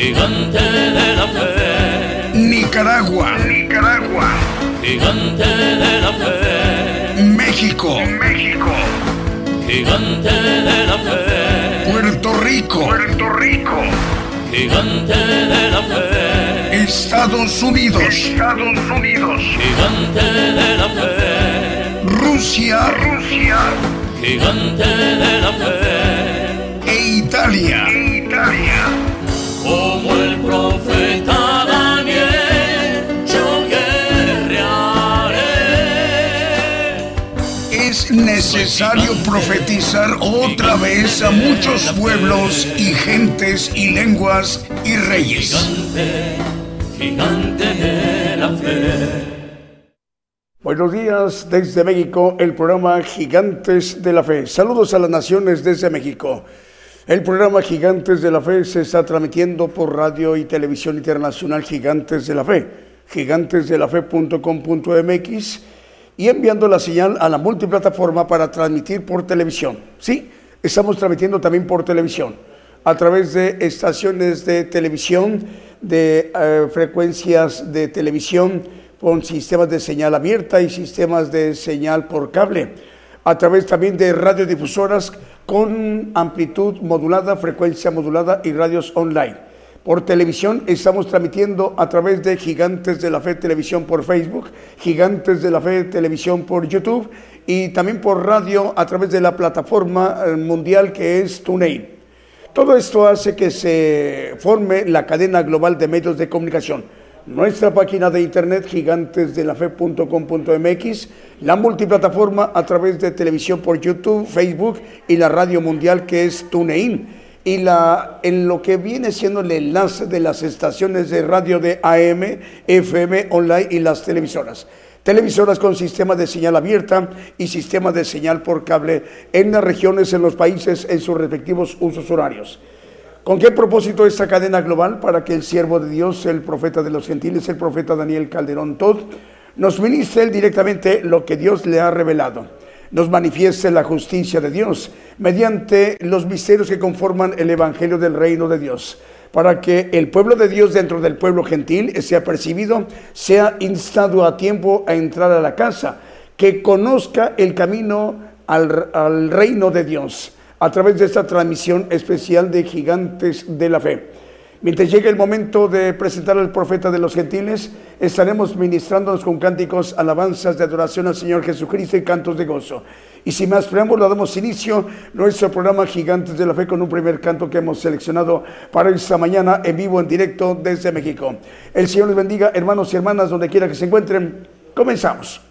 Gigante de la fe. Nicaragua. Nicaragua. Gigante de la fe. México. México. Gigante de la fe. Puerto Rico. Puerto Rico. Gigante de la fe. Estados Unidos. Estados Unidos. Gigante de la fe. Rusia. Rusia. Gigante de la fe. E Italia. Italia. Como el profeta Daniel, yo guerrearé. Es necesario profetizar otra vez a muchos pueblos y gentes y lenguas y reyes. Gigante, gigante de la fe. Buenos días desde México, el programa Gigantes de la Fe. Saludos a las naciones desde México. El programa Gigantes de la Fe se está transmitiendo por radio y televisión internacional Gigantes de la Fe, gigantesdelafe.com.mx y enviando la señal a la multiplataforma para transmitir por televisión. Sí, estamos transmitiendo también por televisión a través de estaciones de televisión, de eh, frecuencias de televisión con sistemas de señal abierta y sistemas de señal por cable, a través también de radiodifusoras con amplitud modulada, frecuencia modulada y radios online. Por televisión estamos transmitiendo a través de Gigantes de la Fe Televisión por Facebook, Gigantes de la Fe Televisión por YouTube y también por radio a través de la plataforma eh, mundial que es TuneIn. Todo esto hace que se forme la cadena global de medios de comunicación. Nuestra página de internet gigantesdelafe.com.mx, la multiplataforma a través de televisión por YouTube, Facebook y la radio mundial que es TuneIn. Y la, en lo que viene siendo el enlace de las estaciones de radio de AM, FM, online y las televisoras. Televisoras con sistema de señal abierta y sistema de señal por cable en las regiones, en los países, en sus respectivos usos horarios. ¿Con qué propósito esta cadena global? Para que el siervo de Dios, el profeta de los gentiles, el profeta Daniel Calderón Todd, nos ministre directamente lo que Dios le ha revelado. Nos manifieste la justicia de Dios mediante los misterios que conforman el Evangelio del Reino de Dios. Para que el pueblo de Dios dentro del pueblo gentil sea percibido, sea instado a tiempo a entrar a la casa, que conozca el camino al reino de Dios a través de esta transmisión especial de Gigantes de la Fe. Mientras llegue el momento de presentar al profeta de los gentiles, estaremos ministrándonos con cánticos, alabanzas de adoración al Señor Jesucristo y cantos de gozo. Y sin más preámbulo, damos inicio a nuestro programa Gigantes de la Fe con un primer canto que hemos seleccionado para esta mañana en vivo, en directo desde México. El Señor les bendiga, hermanos y hermanas, donde quiera que se encuentren. Comenzamos.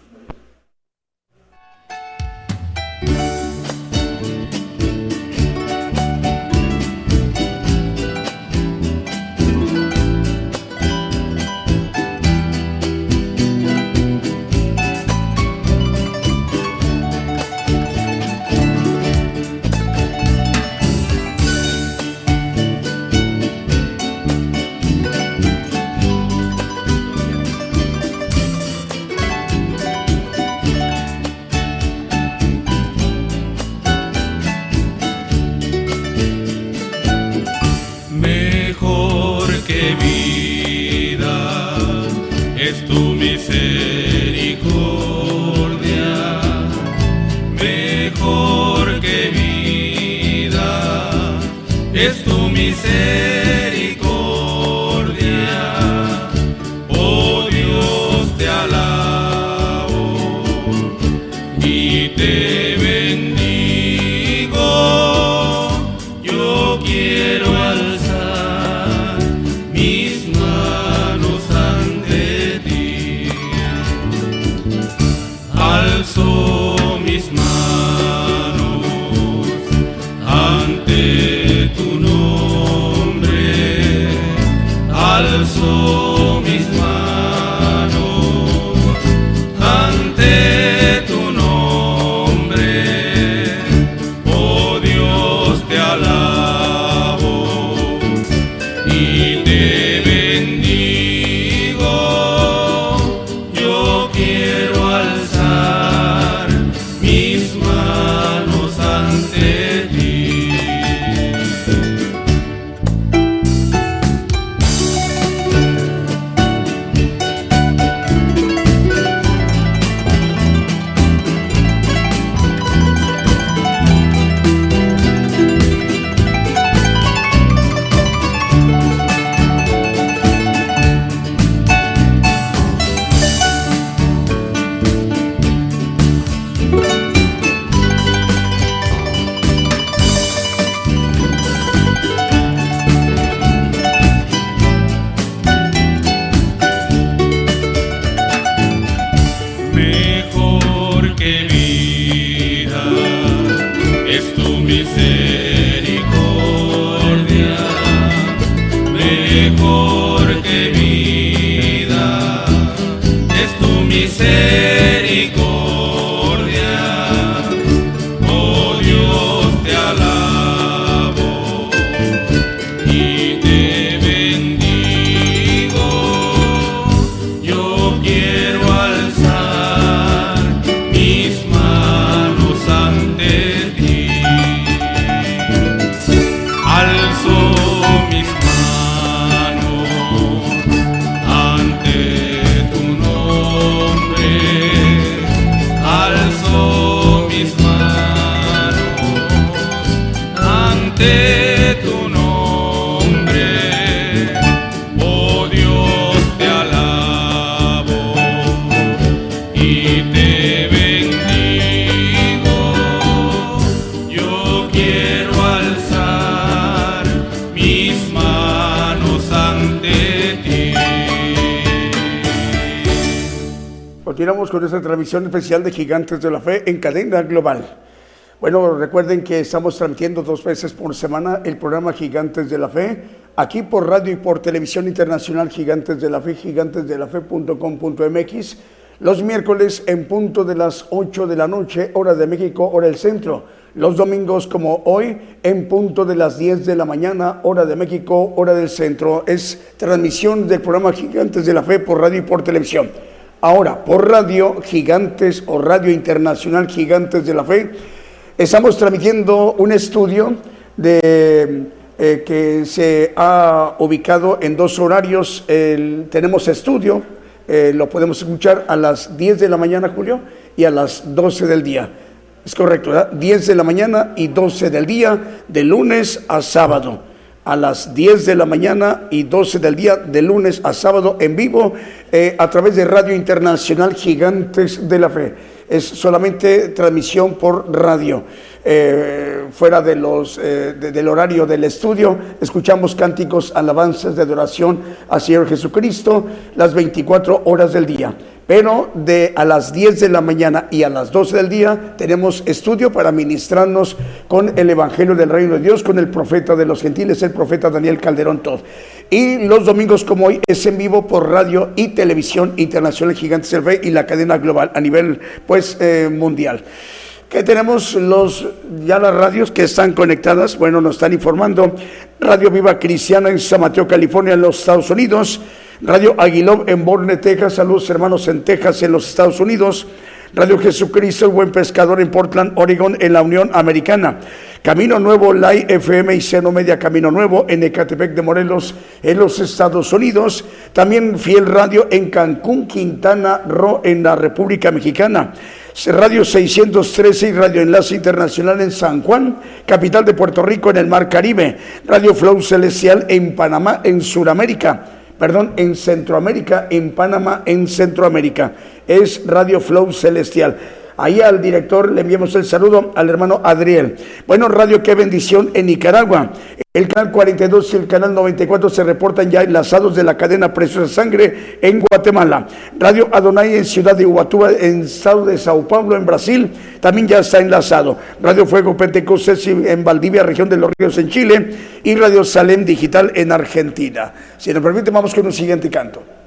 Con esta transmisión especial de Gigantes de la Fe en cadena global. Bueno, recuerden que estamos transmitiendo dos veces por semana el programa Gigantes de la Fe, aquí por radio y por televisión internacional Gigantes de la Fe, gigantesdelafe.com.mx, los miércoles en punto de las 8 de la noche, hora de México, hora del centro. Los domingos como hoy, en punto de las 10 de la mañana, hora de México, hora del centro. Es transmisión del programa Gigantes de la Fe por radio y por televisión. Ahora, por radio Gigantes o Radio Internacional Gigantes de la Fe, estamos transmitiendo un estudio de, eh, que se ha ubicado en dos horarios. tenemos estudio, eh, lo podemos escuchar a las 10 de la mañana, Julio, y a las 12 del día. Es correcto, ¿verdad? 10 de la mañana y 12 del día, de lunes a sábado a las 10 de la mañana y 12 del día, de lunes a sábado en vivo, eh, a través de Radio Internacional Gigantes de la Fe. Es solamente transmisión por radio. Eh, fuera de los, eh, del horario del estudio, escuchamos cánticos, alabanzas de adoración al Señor Jesucristo las 24 horas del día pero de a las 10 de la mañana y a las 12 del día tenemos estudio para ministrarnos con el Evangelio del Reino de Dios, con el profeta de los gentiles, el profeta Daniel Calderón Todd. Y los domingos como hoy es en vivo por radio y televisión internacional Gigantes del Rey y la cadena global a nivel pues eh, mundial. Que tenemos los ya las radios que están conectadas, bueno, nos están informando. Radio Viva Cristiana en San Mateo, California, en los Estados Unidos. Radio Aguiló en Borne, Texas. Saludos hermanos en Texas, en los Estados Unidos. Radio Jesucristo, el buen pescador en Portland, Oregon, en la Unión Americana. Camino Nuevo, Lai FM y Seno Media Camino Nuevo en Ecatepec de Morelos, en los Estados Unidos. También Fiel Radio en Cancún, Quintana Roo, en la República Mexicana. Radio 613 y Radio Enlace Internacional en San Juan, capital de Puerto Rico en el Mar Caribe. Radio Flow Celestial en Panamá, en Sudamérica perdón, en Centroamérica, en Panamá, en Centroamérica. Es Radio Flow Celestial. Ahí al director le enviamos el saludo al hermano Adriel. Bueno, Radio Qué Bendición en Nicaragua. El canal 42 y el canal 94 se reportan ya enlazados de la cadena Preciosa Sangre en Guatemala. Radio Adonai en Ciudad de Ubatuba, en Estado de Sao Paulo, en Brasil, también ya está enlazado. Radio Fuego Pentecostés en Valdivia, región de los Ríos en Chile. Y Radio Salem Digital en Argentina. Si nos permite, vamos con un siguiente canto.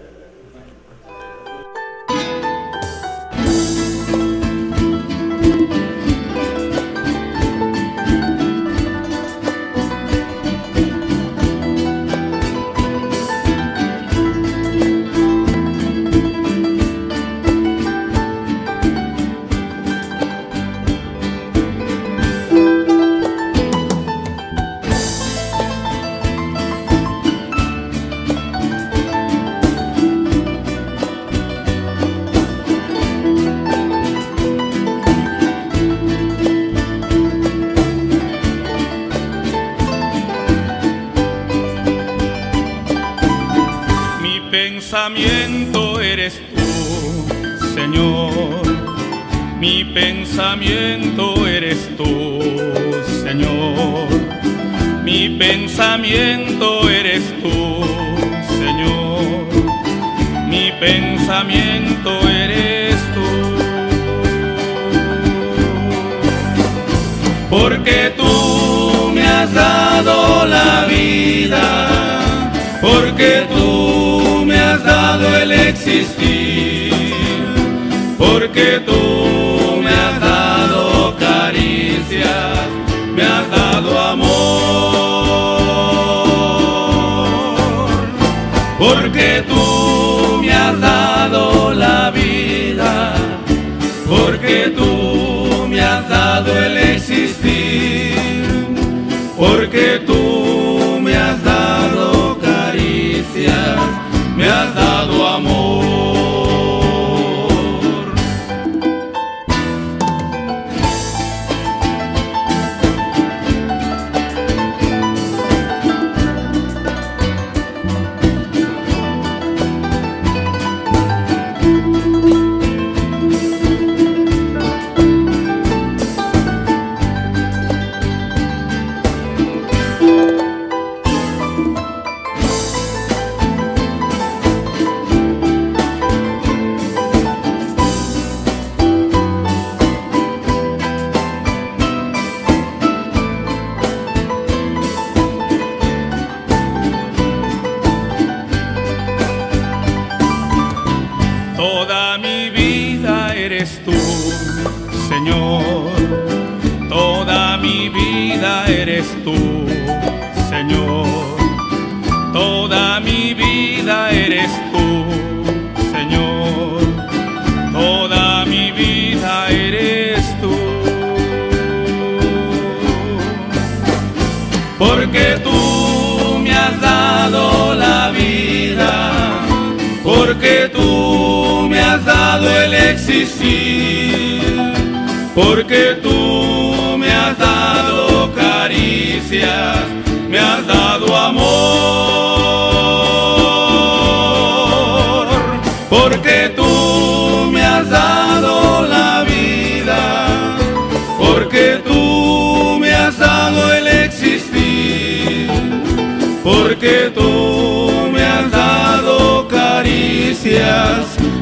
Pensamiento eres tú, Señor. Mi pensamiento eres tú, Señor. Mi pensamiento eres tú. Porque tú me has dado la vida, porque tú existir, porque tú me has dado amor, porque tú me has dado la vida, porque tú me has dado el existir, porque tú me has dado caricias, me has dado amor.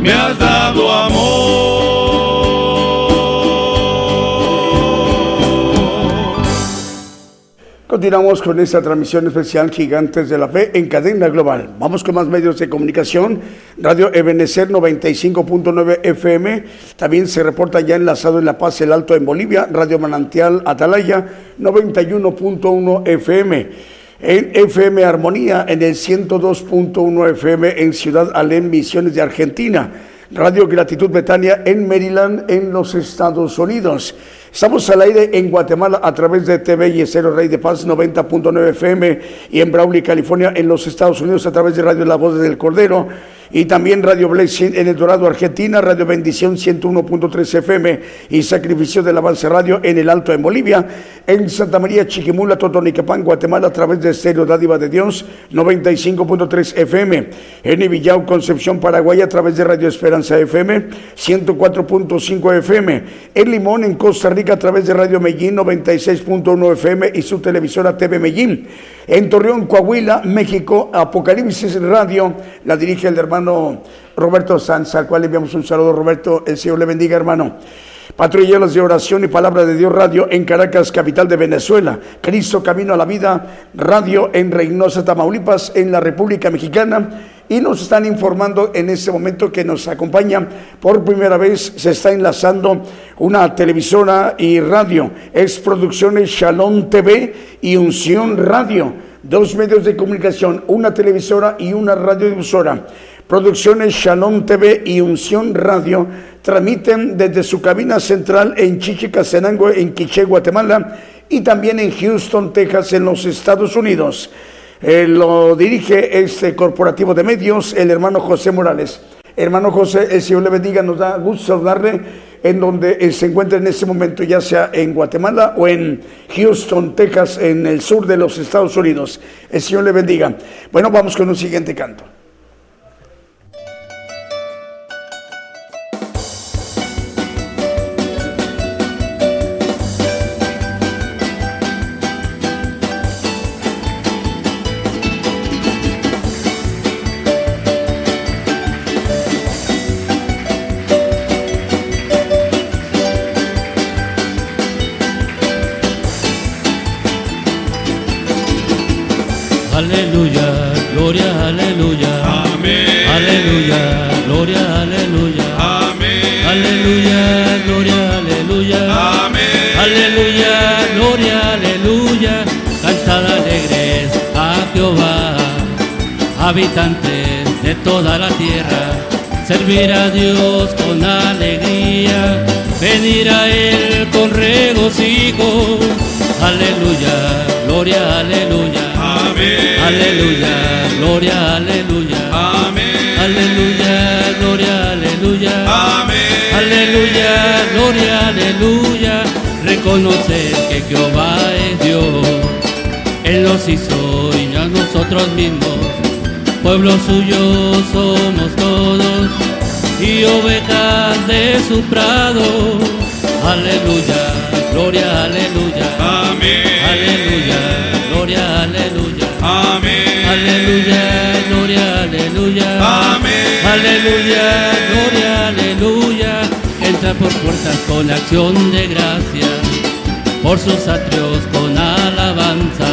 Me has dado amor. Continuamos con esta transmisión especial Gigantes de la Fe en cadena global. Vamos con más medios de comunicación. Radio Ebenecer 95.9 FM. También se reporta ya enlazado en La Paz, el Alto en Bolivia. Radio Manantial Atalaya 91.1 FM. En FM Armonía en el 102.1 FM en Ciudad Alén, Misiones de Argentina. Radio Gratitud Betania en Maryland, en los Estados Unidos. Estamos al aire en Guatemala a través de TV y Cero Rey de Paz 90.9 FM y en Brawley, California, en los Estados Unidos a través de Radio La Voz del Cordero y también Radio Blessing en El Dorado, Argentina, Radio Bendición 101.3 FM y Sacrificio de la Avance Radio en el Alto en Bolivia, en Santa María Chiquimula, Totonicapán, Guatemala a través de Estéreo Dádiva de Dios 95.3 FM, en Ibillau, Concepción, Paraguay a través de Radio Esperanza FM 104.5 FM, en Limón, en Costa Rica a través de Radio Medellín 96.1 FM y su televisora TV Medellín. En Torreón, Coahuila, México, Apocalipsis Radio, la dirige el hermano Roberto Sanz, al cual le enviamos un saludo, Roberto. El Señor le bendiga, hermano. Patrulleros de oración y palabra de Dios Radio en Caracas, capital de Venezuela. Cristo Camino a la Vida Radio en Reynosa, Tamaulipas, en la República Mexicana. Y nos están informando en este momento que nos acompaña por primera vez, se está enlazando una televisora y radio. Es Producciones Shalom TV y Unción Radio. Dos medios de comunicación, una televisora y una radiodifusora. Producciones Shalom TV y Unción Radio transmiten desde su cabina central en Chichicastenango, en Quiché, Guatemala, y también en Houston, Texas, en los Estados Unidos. Eh, lo dirige este corporativo de medios, el hermano José Morales. Hermano José, el Señor le bendiga, nos da gusto saludarle en donde eh, se encuentra en este momento, ya sea en Guatemala o en Houston, Texas, en el sur de los Estados Unidos. El Señor le bendiga. Bueno, vamos con un siguiente canto. Suyo somos todos y ovejas de su prado. Aleluya, gloria, aleluya. Amén. Aleluya, gloria, aleluya. Amén. Aleluya, gloria, aleluya. Amén. Aleluya, gloria, aleluya. Entra por puertas con acción de gracia, por sus atrios con alabanza.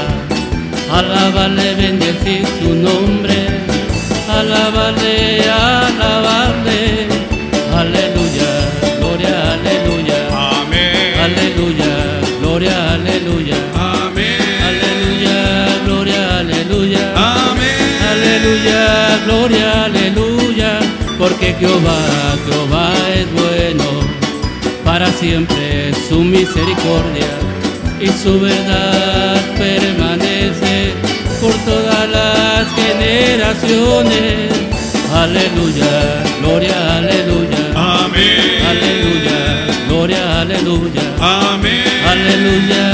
Alábale, bendecir gloria, aleluya, porque Jehová, Jehová es bueno, para siempre su misericordia y su verdad permanece por todas las generaciones. Aleluya, gloria, aleluya. Amén. Aleluya, gloria, aleluya. Amén. Aleluya,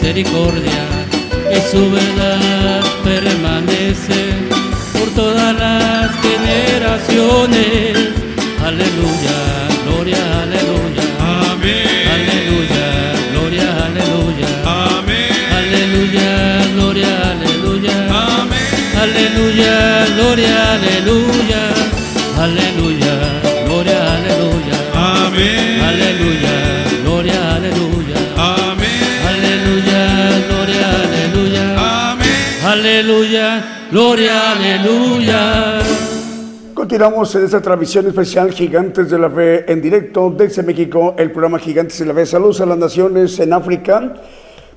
misericordia y su verdad permanece por todas las generaciones. Aleluya, gloria, aleluya. Amén. Aleluya, gloria, aleluya. Amén. Aleluya, gloria, aleluya. Amén. Aleluya, gloria, aleluya. Aleluya, gloria, aleluya. Amén. Aleluya, gloria, aleluya. Continuamos en esta transmisión especial Gigantes de la Fe en directo desde México, el programa Gigantes de la Fe. Saludos a las naciones en África.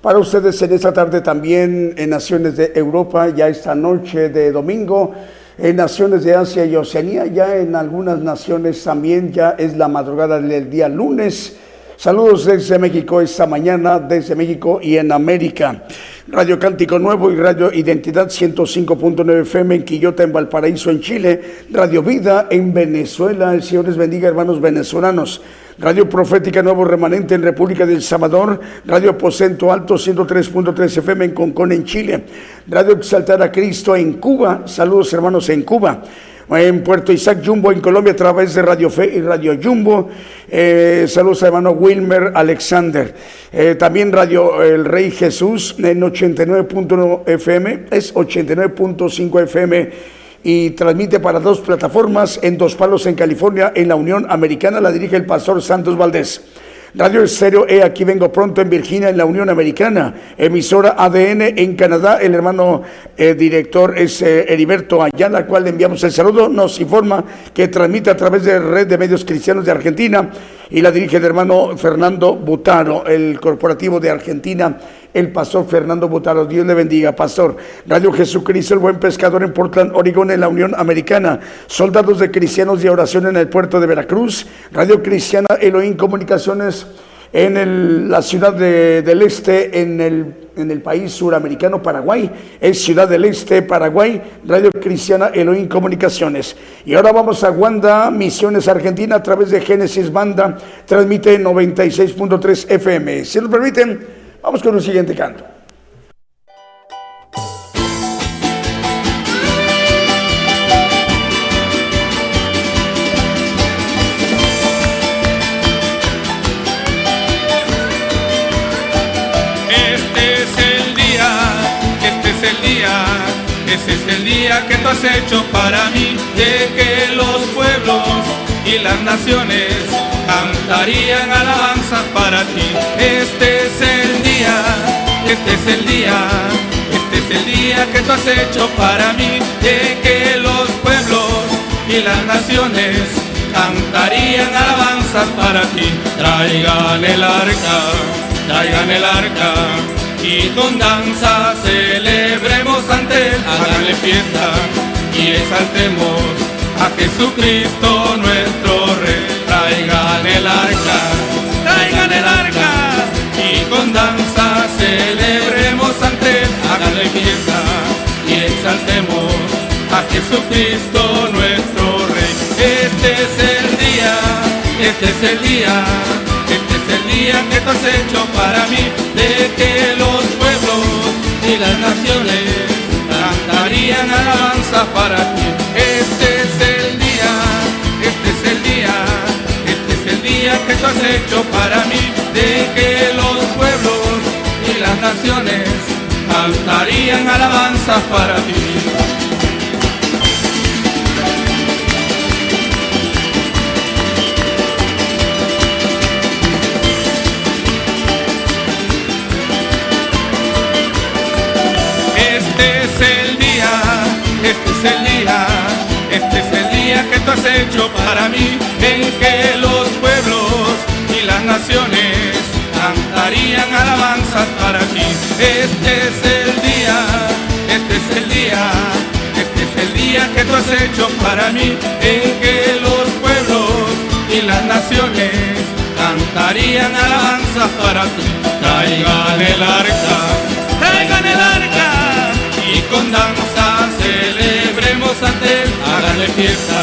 Para ustedes en esta tarde también en naciones de Europa, ya esta noche de domingo, en naciones de Asia y Oceanía, ya en algunas naciones también ya es la madrugada del día lunes. Saludos desde México esta mañana, desde México y en América. Radio Cántico Nuevo y Radio Identidad 105.9 FM en Quillota, en Valparaíso, en Chile. Radio Vida en Venezuela. El Señor les bendiga, hermanos venezolanos. Radio Profética Nuevo Remanente en República del Salvador, Radio Aposento Alto 103.3 FM en Concón en Chile, Radio Exaltar a Cristo en Cuba, saludos hermanos en Cuba, en Puerto Isaac Jumbo en Colombia a través de Radio Fe y Radio Jumbo. Eh, saludos a hermano Wilmer Alexander. Eh, también Radio El Rey Jesús en 89.1 FM, es 89.5 FM y transmite para dos plataformas en Dos Palos en California, en la Unión Americana, la dirige el pastor Santos Valdés. Radio Estéreo E, aquí vengo pronto en Virginia, en la Unión Americana. Emisora ADN en Canadá, el hermano eh, director es eh, Heriberto Ayala, al cual le enviamos el saludo. Nos informa que transmite a través de Red de Medios Cristianos de Argentina y la dirige el hermano Fernando Butaro, el corporativo de Argentina el pastor Fernando Butaro. Dios le bendiga, pastor. Radio Jesucristo, el buen pescador en Portland, Oregón, en la Unión Americana. Soldados de cristianos de oración en el puerto de Veracruz. Radio Cristiana Elohim Comunicaciones en la ciudad del Este, en el, en el país suramericano Paraguay, es Ciudad del Este, Paraguay, Radio Cristiana Elohim Comunicaciones. Y ahora vamos a Wanda, Misiones Argentina, a través de Génesis Banda, transmite 96.3 FM. Si nos permiten, Vamos con un siguiente canto. Este es el día, este es el día, este es el día que tú has hecho para mí, de que los pueblos y las naciones cantarían alabanzas para ti. Este es el este es el día, este es el día que tú has hecho para mí, de que los pueblos y las naciones cantarían alabanzas para ti. Traigan el arca, traigan el arca. Y con danza celebremos ante él, háganle fiesta y exaltemos a Jesucristo nuestro Rey. Traigan el arca, danza celebremos ante háganle fiesta y exaltemos a Jesucristo nuestro Rey. Este es el día, este es el día, este es el día que tú has hecho para mí, de que los pueblos y las naciones cantarían alabanza para ti. Este que tú has hecho para mí, cantarían alabanzas para ti. Este es el día, este es el día, este es el día que tú has hecho para mí, en que los naciones alabanzas para ti. Este es el día, este es el día, este es el día que tú has hecho para mí, en que los pueblos y las naciones cantarían alabanzas para ti. Traigan el arca, traigan el arca y con danza celebremos ante él, háganle fiesta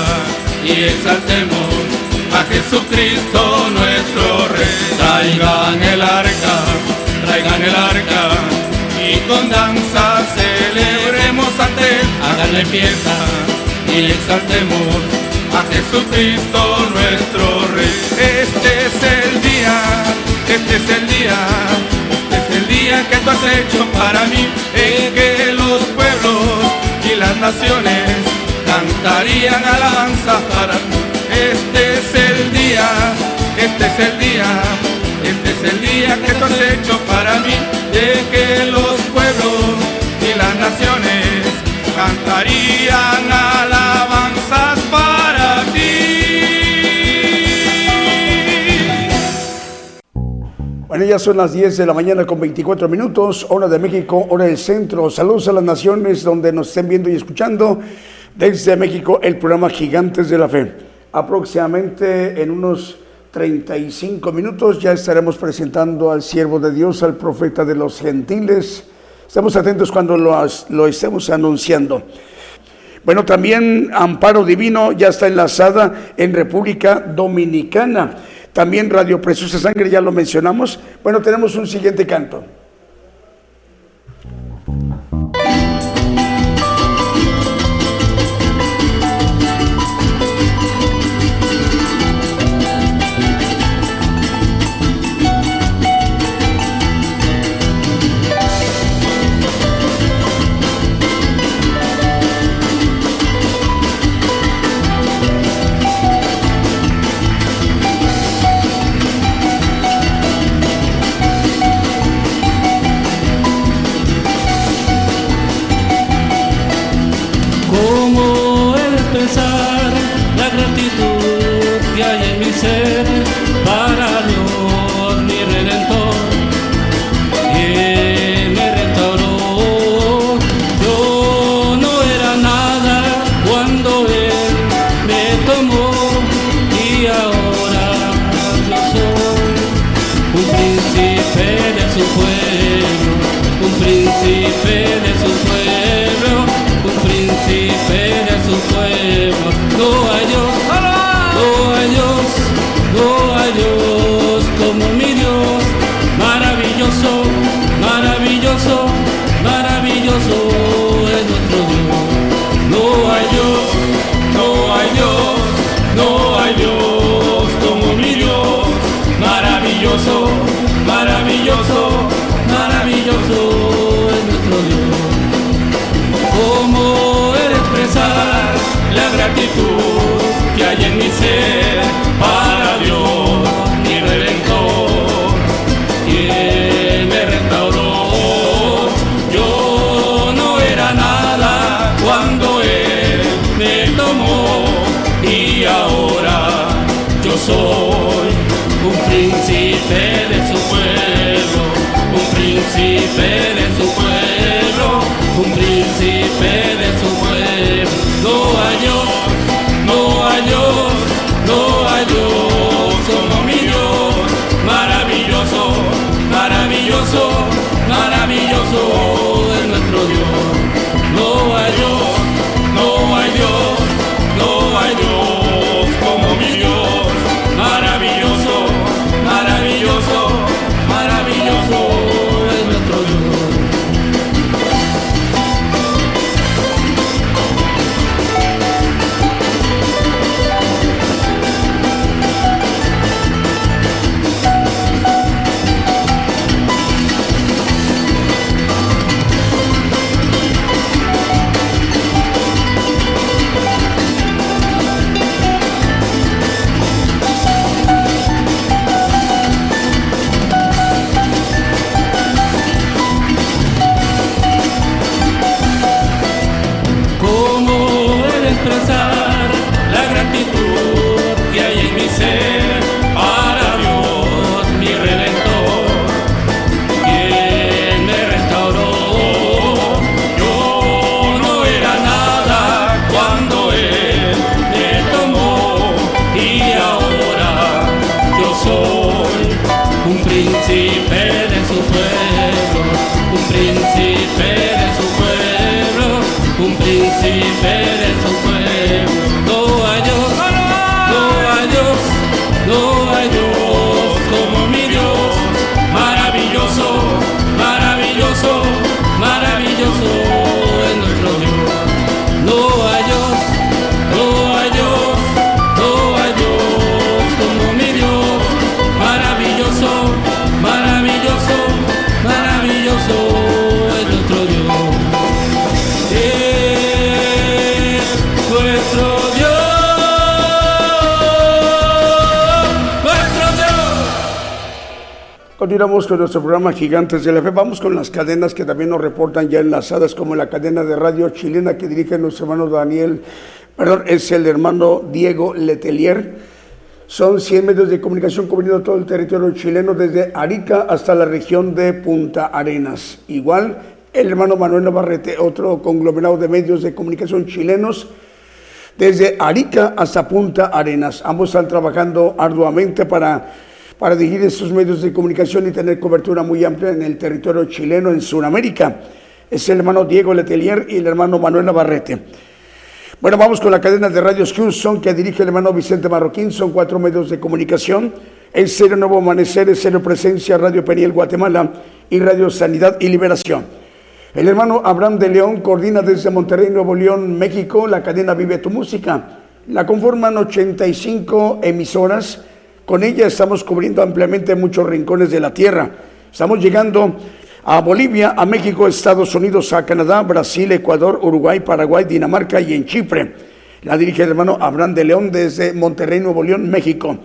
y exaltemos Jesucristo nuestro Rey. Traigan el arca, traigan el arca, y con danza celebremos ante él. Háganle fiesta y exaltemos a Jesucristo nuestro Rey. Este es el día, este es el día, este es el día que tú has hecho para mí, en que los pueblos y las naciones cantarían alabanza para ti. Este este es el día, este es el día, este es el día que tú has hecho para mí, de que los pueblos y las naciones cantarían alabanzas para ti. Bueno, ya son las 10 de la mañana con 24 minutos, hora de México, hora del centro. Saludos a las naciones donde nos estén viendo y escuchando. Desde México, el programa Gigantes de la Fe. Aproximadamente en unos 35 minutos ya estaremos presentando al siervo de Dios, al profeta de los gentiles. Estamos atentos cuando lo, lo estemos anunciando. Bueno, también Amparo Divino ya está enlazada en República Dominicana. También Radio Preciosa Sangre, ya lo mencionamos. Bueno, tenemos un siguiente canto. que hay en mi ser para Dios, mi redentor, quien me restauró. Yo no era nada cuando Él me tomó y ahora yo soy un príncipe de su pueblo, un príncipe de su pueblo, un príncipe de su pueblo. No hay Continuamos con nuestro programa Gigantes de la Fe. Vamos con las cadenas que también nos reportan ya enlazadas, como la cadena de radio chilena que dirige nuestro hermano Daniel, perdón, es el hermano Diego Letelier. Son 100 medios de comunicación cubriendo todo el territorio chileno, desde Arica hasta la región de Punta Arenas. Igual, el hermano Manuel Navarrete, otro conglomerado de medios de comunicación chilenos, desde Arica hasta Punta Arenas. Ambos están trabajando arduamente para, para dirigir esos medios de comunicación y tener cobertura muy amplia en el territorio chileno, en Sudamérica. Es el hermano Diego Letelier y el hermano Manuel Navarrete. Bueno, vamos con la cadena de radios Houston que dirige el hermano Vicente Marroquín. Son cuatro medios de comunicación. En Serio Nuevo Amanecer, en Serio Presencia, Radio Peniel Guatemala y Radio Sanidad y Liberación. El hermano Abraham de León coordina desde Monterrey, Nuevo León, México, la cadena Vive tu Música. La conforman 85 emisoras. Con ella estamos cubriendo ampliamente muchos rincones de la tierra. Estamos llegando a Bolivia, a México, Estados Unidos, a Canadá, Brasil, Ecuador, Uruguay, Paraguay, Dinamarca y en Chipre. La dirige el hermano Abraham de León desde Monterrey, Nuevo León, México.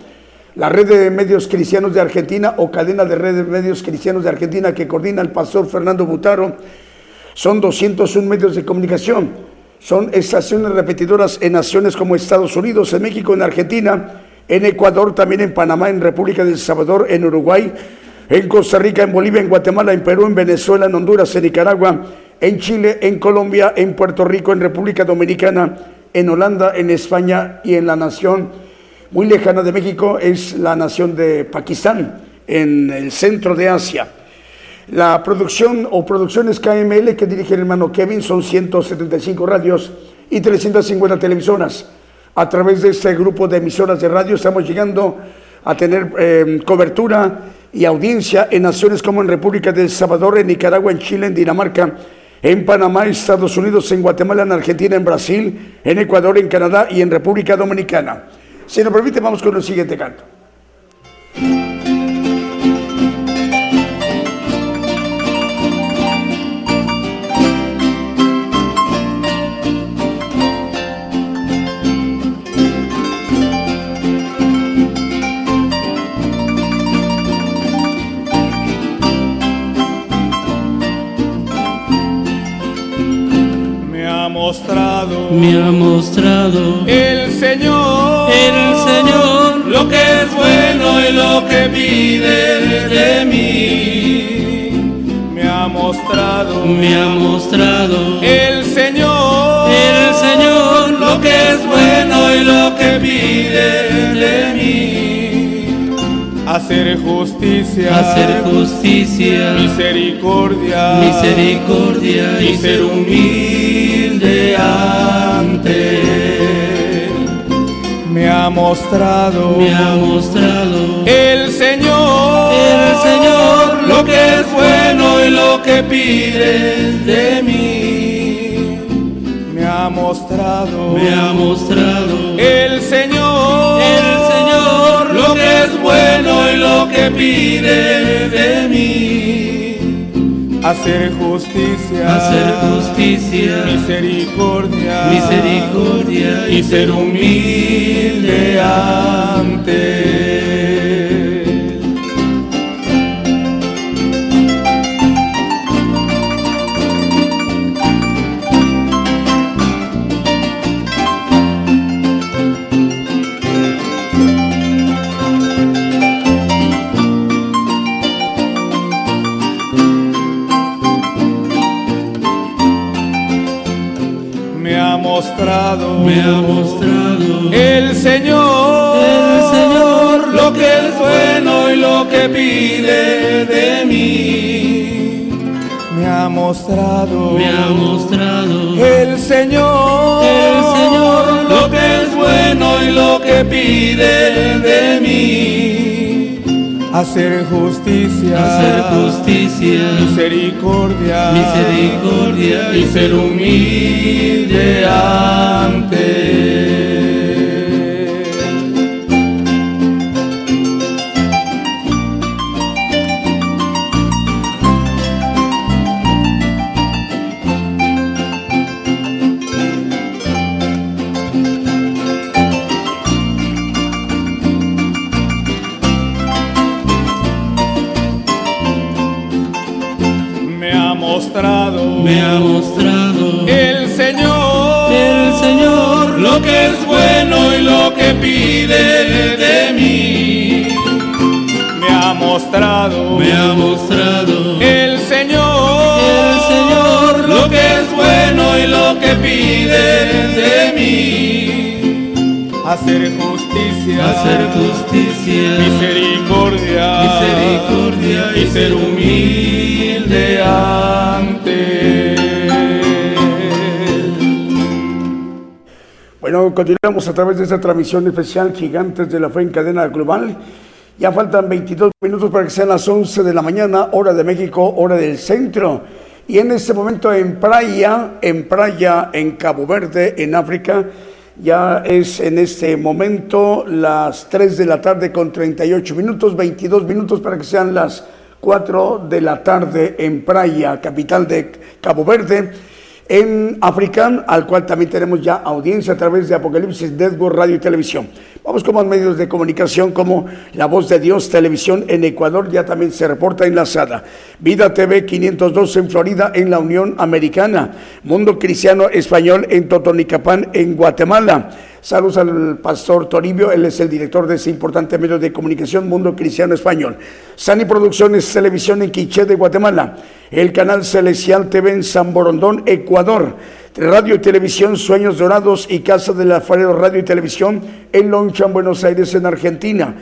La red de medios cristianos de Argentina o cadena de redes de medios cristianos de Argentina que coordina el pastor Fernando Butaro son 201 medios de comunicación. Son estaciones repetidoras en naciones como Estados Unidos, en México, en Argentina, en Ecuador, también en Panamá, en República del Salvador, en Uruguay, en Costa Rica, en Bolivia, en Guatemala, en Perú, en Venezuela, en Honduras, en Nicaragua, en Chile, en Colombia, en Puerto Rico, en República Dominicana, en Holanda, en España y en la nación muy lejana de México es la nación de Pakistán, en el centro de Asia. La producción o producciones KML que dirige el hermano Kevin son 175 radios y 350 televisoras. A través de este grupo de emisoras de radio estamos llegando a tener eh, cobertura y audiencia en naciones como en República del Salvador, en Nicaragua, en Chile, en Dinamarca, en Panamá, Estados Unidos, en Guatemala, en Argentina, en Brasil, en Ecuador, en Canadá y en República Dominicana. Si nos permite, vamos con el siguiente canto. Me ha mostrado el Señor, el Señor, lo que es bueno y lo que pide de mí. Me ha mostrado, me ha mostrado el Señor, el Señor, lo que es bueno y lo que pide de mí. Hacer justicia, hacer justicia, misericordia, misericordia y ser humilde Me ha mostrado, me ha mostrado el Señor, el Señor, lo que es bueno y lo que pide de mí. Me ha mostrado, me ha mostrado el Señor, el Señor, lo que es bueno y lo que pide de mí. Hacer justicia, hacer justicia, misericordia, misericordia y ser humilde. ante me ha mostrado el Señor, el Señor, lo que es bueno y lo que pide de mí. Me ha mostrado, me ha mostrado el Señor, el Señor, lo que es bueno y lo que pide de mí. Hacer justicia, hacer justicia, misericordia, misericordia y ser humilde ante hacer justicia, misericordia, misericordia y ser humilde ante Él. Bueno, continuamos a través de esta transmisión especial Gigantes de la Fe en cadena global. Ya faltan 22 minutos para que sean las 11 de la mañana, hora de México, hora del centro. Y en este momento en Praia, en Praia, en Cabo Verde, en África, ya es en este momento las 3 de la tarde con 38 minutos, 22 minutos para que sean las 4 de la tarde en Praia, capital de Cabo Verde en África, al cual también tenemos ya audiencia a través de Apocalipsis Network Radio y Televisión. Vamos con más medios de comunicación como La Voz de Dios Televisión en Ecuador, ya también se reporta enlazada. Vida TV 502 en Florida, en la Unión Americana. Mundo Cristiano Español en Totonicapán, en Guatemala. Saludos al pastor Toribio, él es el director de ese importante medio de comunicación Mundo Cristiano Español. Sani Producciones Televisión en Quiché de Guatemala. El canal Celestial TV en San Borondón, Ecuador. Radio y Televisión Sueños Dorados y Casa del Alfarero Radio y Televisión en Lonchan, Buenos Aires, en Argentina.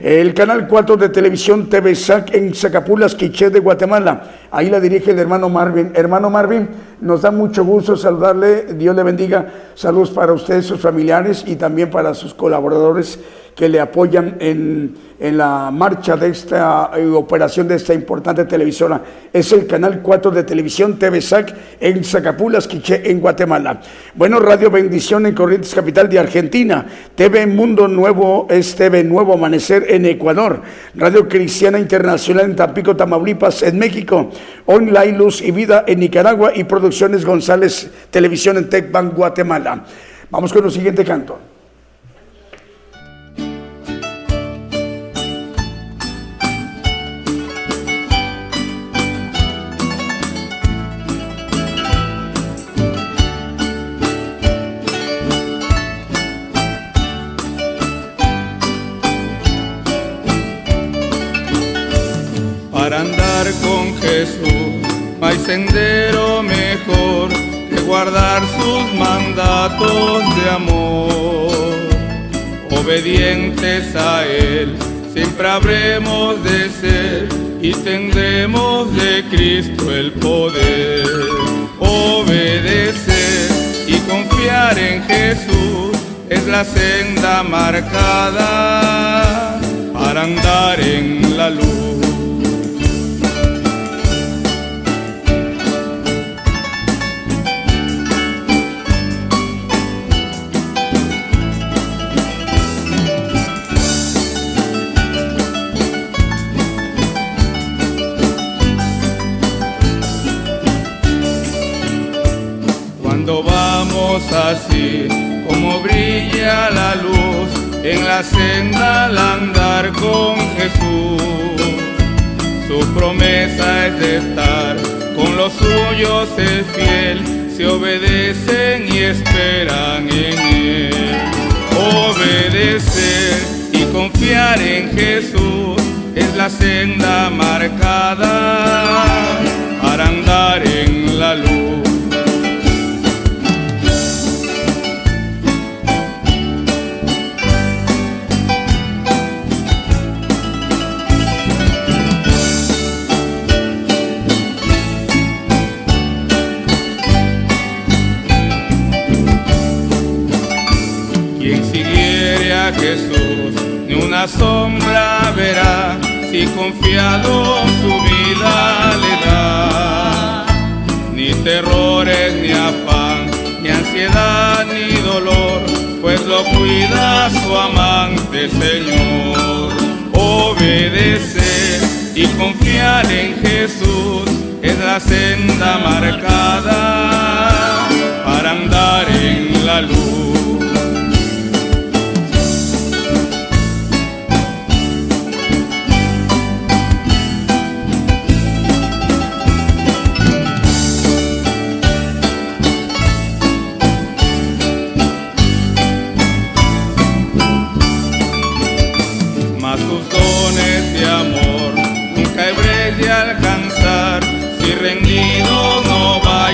El canal 4 de televisión TV SAC en Zacapulas, Quiché de Guatemala. Ahí la dirige el hermano Marvin. Hermano Marvin, nos da mucho gusto saludarle. Dios le bendiga. Saludos para ustedes, sus familiares y también para sus colaboradores que le apoyan en, en la marcha de esta eh, operación de esta importante televisora. Es el canal 4 de televisión TV SAC en Zacapulas, Quiché, en Guatemala. Bueno, Radio Bendición en Corrientes Capital de Argentina. TV Mundo Nuevo es TV Nuevo Amanecer en Ecuador. Radio Cristiana Internacional en Tampico, Tamaulipas, en México. Online Luz y Vida en Nicaragua y Producciones González Televisión en Tecban, Guatemala. Vamos con el siguiente canto. Sendero mejor que guardar sus mandatos de amor. Obedientes a Él siempre habremos de ser y tendremos de Cristo el poder. Obedecer y confiar en Jesús es la senda marcada para andar en la luz. Senda al andar con Jesús. Su promesa es de estar con los suyos es fiel, se obedecen y esperan en Él. Obedecer y confiar en Jesús es la senda marcada para andar en la luz. Una sombra verá, si confiado su vida le da. Ni terrores, ni afán, ni ansiedad, ni dolor, pues lo cuida su amante Señor. Obedecer y confiar en Jesús es la senda marcada para andar en la luz.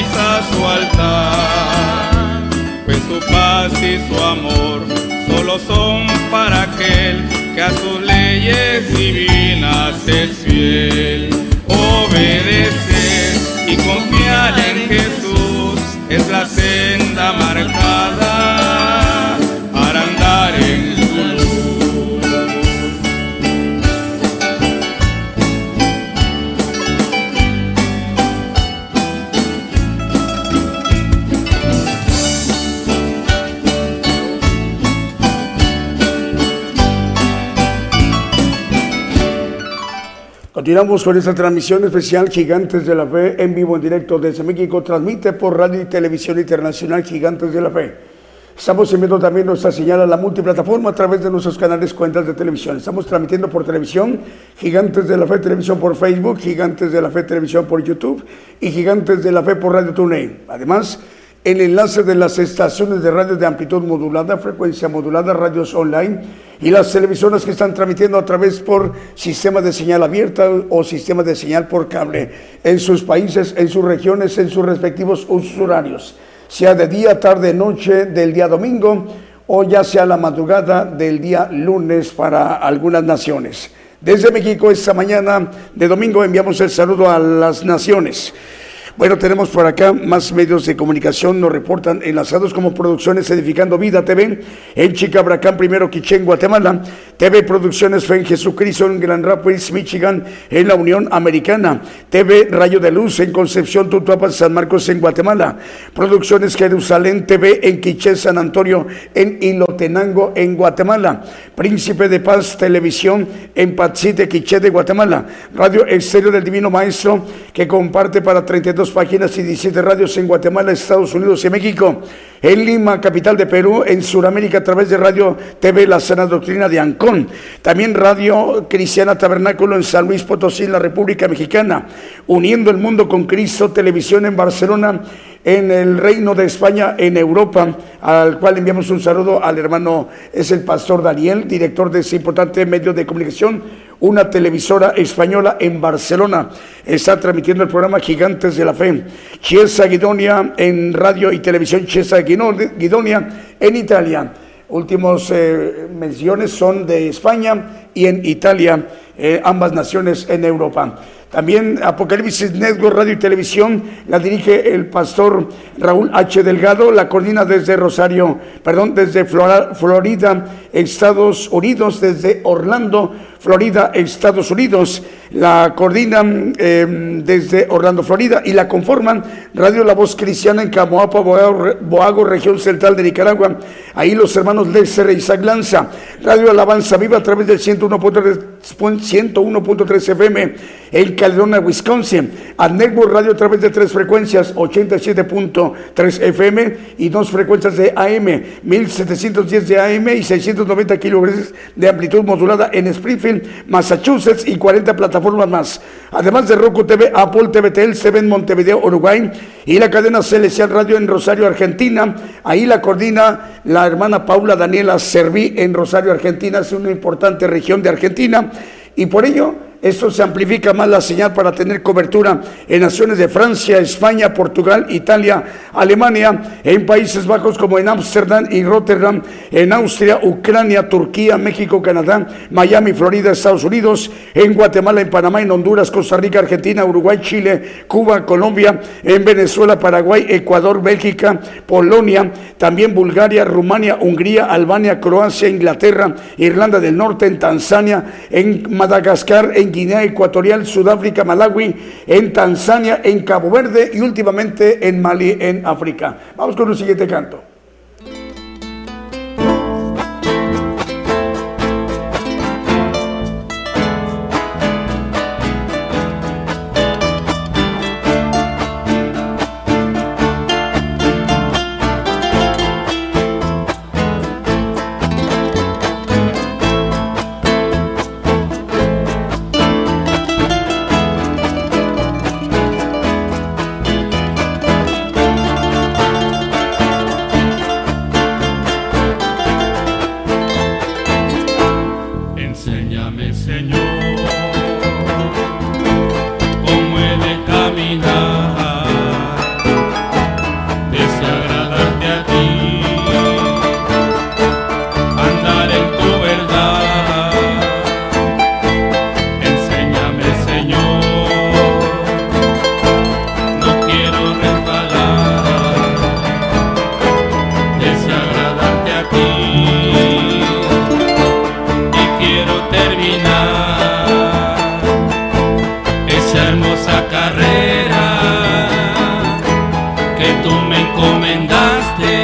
A su altar. Pues su paz y su amor solo son para aquel que a sus leyes divinas es fiel. Obedecer y confiar en Jesús es la senda marcada Continuamos con esta transmisión especial Gigantes de la Fe en vivo en directo desde México. Transmite por radio y televisión internacional Gigantes de la Fe. Estamos enviando también nuestra señal a la multiplataforma a través de nuestros canales cuentas de televisión. Estamos transmitiendo por televisión Gigantes de la Fe Televisión por Facebook, Gigantes de la Fe Televisión por YouTube y Gigantes de la Fe por Radio TuneIn. Además, el enlace de las estaciones de radio de amplitud modulada, frecuencia modulada, radios online y las televisoras que están transmitiendo a través por sistema de señal abierta o sistema de señal por cable en sus países, en sus regiones, en sus respectivos usos horarios, sea de día, tarde, noche del día domingo o ya sea la madrugada del día lunes para algunas naciones. Desde México esta mañana de domingo enviamos el saludo a las naciones. Bueno, tenemos por acá más medios de comunicación, nos reportan enlazados como Producciones Edificando Vida TV, en Chicabracán, primero Quichén, Guatemala, TV Producciones Fe en Jesucristo en Grand Rapids, Michigan, en la Unión Americana, TV Rayo de Luz en Concepción, Tutuapan, San Marcos, en Guatemala, Producciones Jerusalén TV en Quiché, San Antonio, en Ilotenango, en Guatemala, Príncipe de Paz Televisión en Patsite, Quiché de Guatemala, Radio Exterior del Divino Maestro, que comparte para 32 páginas y 17 radios en Guatemala, Estados Unidos y México. En Lima, capital de Perú, en Sudamérica, a través de Radio TV La Sana Doctrina de Ancón. También Radio Cristiana Tabernáculo en San Luis Potosí, en la República Mexicana. Uniendo el mundo con Cristo, televisión en Barcelona en el Reino de España, en Europa, al cual enviamos un saludo al hermano, es el pastor Daniel, director de ese importante medio de comunicación, una televisora española en Barcelona. Está transmitiendo el programa Gigantes de la Fe. Chiesa Guidonia en radio y televisión Chiesa Guidonia en Italia. Últimos eh, menciones son de España y en Italia, eh, ambas naciones en Europa. También Apocalipsis Network Radio y Televisión la dirige el pastor Raúl H. Delgado, la coordina desde Rosario, perdón, desde Florida, Estados Unidos, desde Orlando, Florida, Estados Unidos. La coordinan eh, desde Orlando, Florida, y la conforman Radio La Voz Cristiana en Camoapa, Boago, región central de Nicaragua. Ahí los hermanos Lexer e Isaac Lanza. Radio Alabanza Viva a través del 101.3 FM en Caledonia, Wisconsin. A Radio a través de tres frecuencias, 87.3 FM y dos frecuencias de AM, 1710 de AM y 690 kilohertz de amplitud modulada en Springfield, Massachusetts y 40 plataformas más. Además de Roku TV, Apple TVTL, se en Montevideo, Uruguay y la cadena Celestial Radio en Rosario, Argentina. Ahí la coordina la hermana Paula Daniela Serví en Rosario, Argentina. Es una importante región de Argentina y por ello esto se amplifica más la señal para tener cobertura en naciones de Francia, España, Portugal, Italia, Alemania, en Países Bajos como en Ámsterdam y Rotterdam, en Austria, Ucrania, Turquía, México, Canadá, Miami, Florida, Estados Unidos, en Guatemala, en Panamá, en Honduras, Costa Rica, Argentina, Uruguay, Chile, Cuba, Colombia, en Venezuela, Paraguay, Ecuador, Bélgica, Polonia, también Bulgaria, Rumania, Hungría, Albania, Croacia, Inglaterra, Irlanda del Norte, en Tanzania, en Madagascar, en Guinea Ecuatorial, Sudáfrica, Malawi, en Tanzania, en Cabo Verde y últimamente en Mali, en África. Vamos con un siguiente canto. Yeah.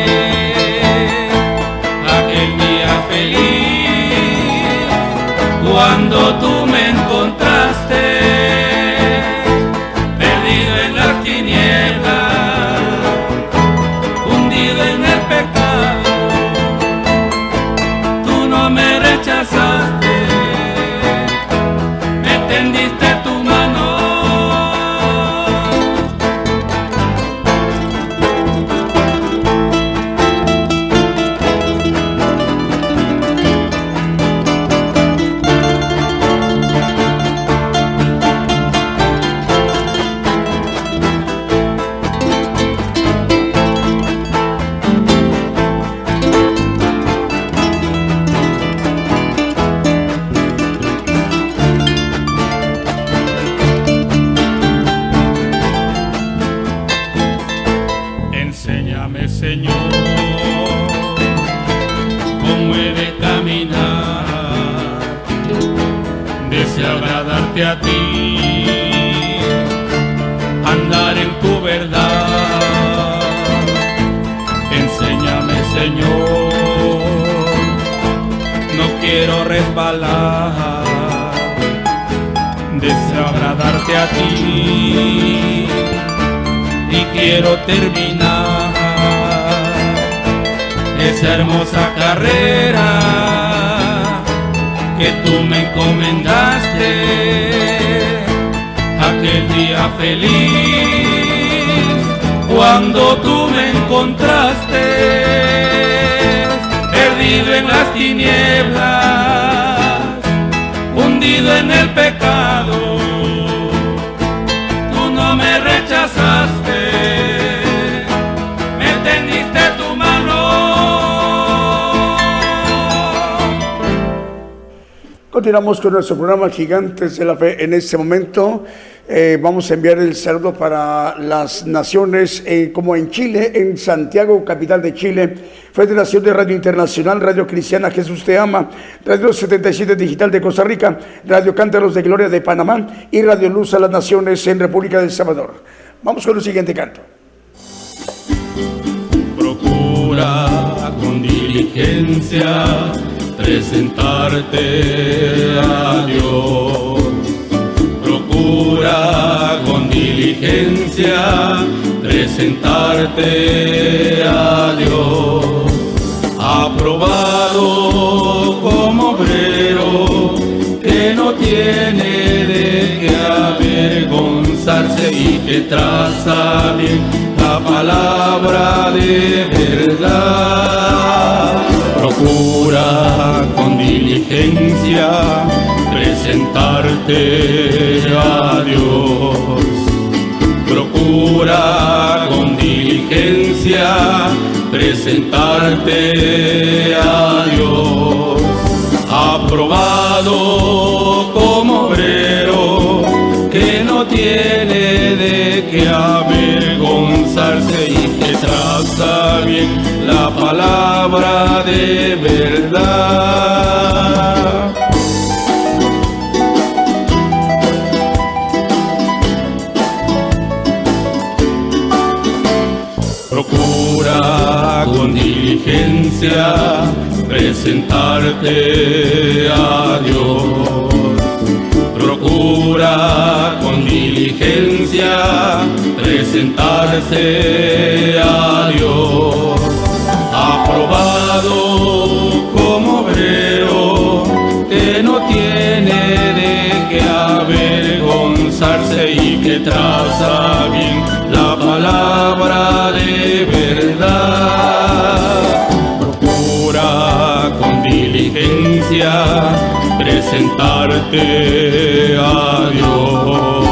Continuamos con nuestro programa Gigantes de la Fe. En este momento eh, vamos a enviar el saludo para las naciones eh, como en Chile, en Santiago, capital de Chile, Federación de Radio Internacional, Radio Cristiana Jesús Te Ama, Radio 77 Digital de Costa Rica, Radio Cántaros de Gloria de Panamá y Radio Luz a las Naciones en República del Salvador. Vamos con el siguiente canto. Procura con diligencia presentarte a Dios. Procura con diligencia presentarte a Dios. Aprobado como obrero que no tiene de qué avergonzarse y que traza bien la palabra de verdad. Procura con diligencia presentarte a Dios. Procura con diligencia presentarte a Dios. Aprobado como obrero que no tiene de qué avergonzarse traza bien la palabra de verdad. Procura con diligencia presentarte a Dios. Con diligencia presentarse a Dios. Aprobado como obrero que no tiene de qué avergonzarse y que traza bien la palabra de verdad. Procura con diligencia presentarte a Dios.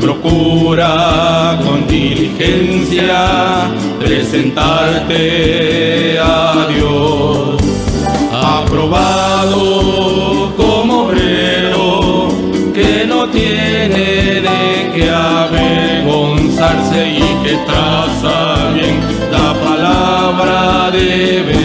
Procura con diligencia presentarte a Dios. Aprobado como obrero que no tiene de qué avergonzarse y que traza bien la palabra de verdad.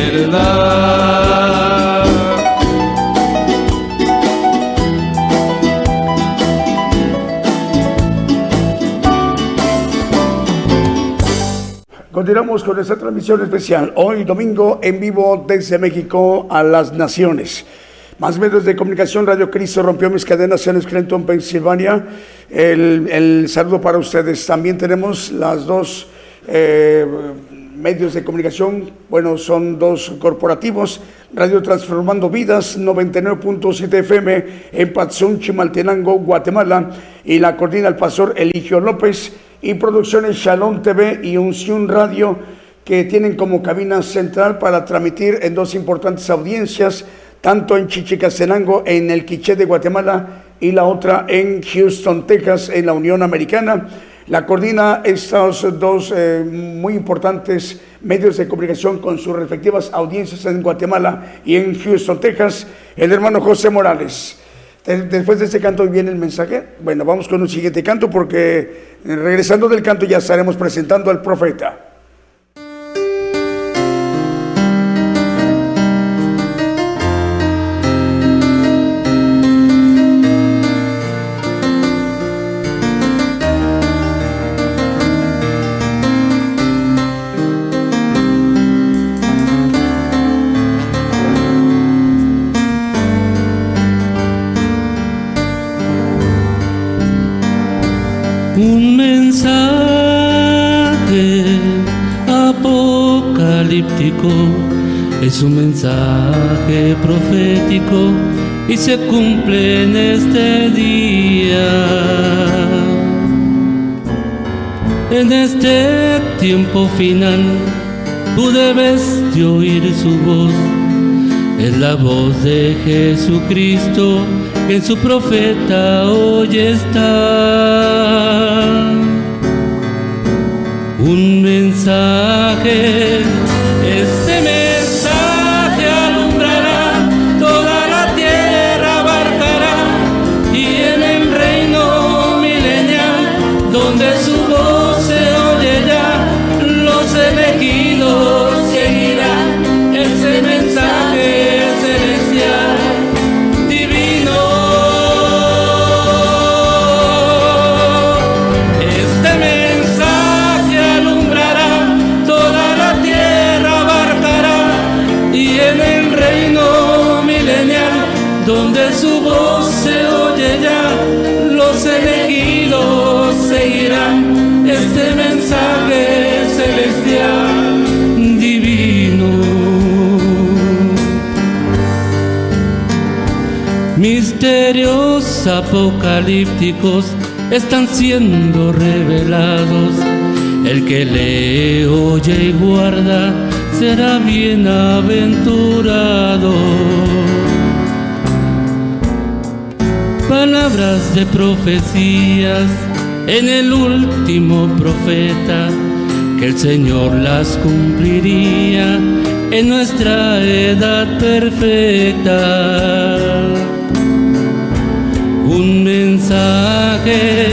Continuamos con esta transmisión especial. Hoy domingo en vivo desde México a las Naciones. Más medios de comunicación, Radio Cristo rompió mis cadenas en Scranton, Pensilvania. El, saludo para ustedes. También tenemos las dos eh, medios de comunicación, bueno, son dos corporativos, Radio Transformando Vidas, 99.7 FM en Patsun, Chimaltenango, Guatemala, y la coordina el pastor Eligio López, y Producciones Shalom TV y Unción Radio, que tienen como cabina central para transmitir en dos importantes audiencias, tanto en Chichicastenango, en el Quiché de Guatemala, y la otra en Houston, Texas, en la Unión Americana. La coordina estos dos eh, muy importantes medios de comunicación con sus respectivas audiencias en Guatemala y en Houston, Texas, el hermano José Morales. Después de este canto viene el mensaje. Bueno, vamos con un siguiente canto porque eh, regresando del canto ya estaremos presentando al profeta. Es un mensaje profético y se cumple en este día. En este tiempo final tú debes de oír su voz, es la voz de Jesucristo en su profeta hoy está. Un mensaje, donde su voz se oye ya, los elegidos seguirán este mensaje celestial divino. Misterios apocalípticos están siendo revelados. El que lee, oye y guarda será bienaventurado. Palabras de profecías en el último profeta, que el Señor las cumpliría en nuestra edad perfecta un mensaje.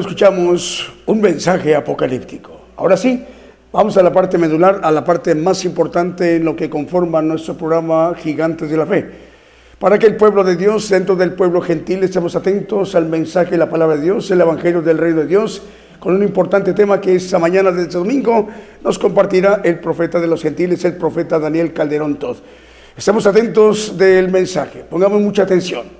Escuchamos un mensaje apocalíptico. Ahora sí, vamos a la parte medular, a la parte más importante en lo que conforma nuestro programa Gigantes de la Fe. Para que el pueblo de Dios, dentro del pueblo gentil, estemos atentos al mensaje de la palabra de Dios, el Evangelio del Reino de Dios, con un importante tema que esta mañana de este domingo nos compartirá el profeta de los gentiles, el profeta Daniel Calderón Todd. Estamos atentos del mensaje, pongamos mucha atención.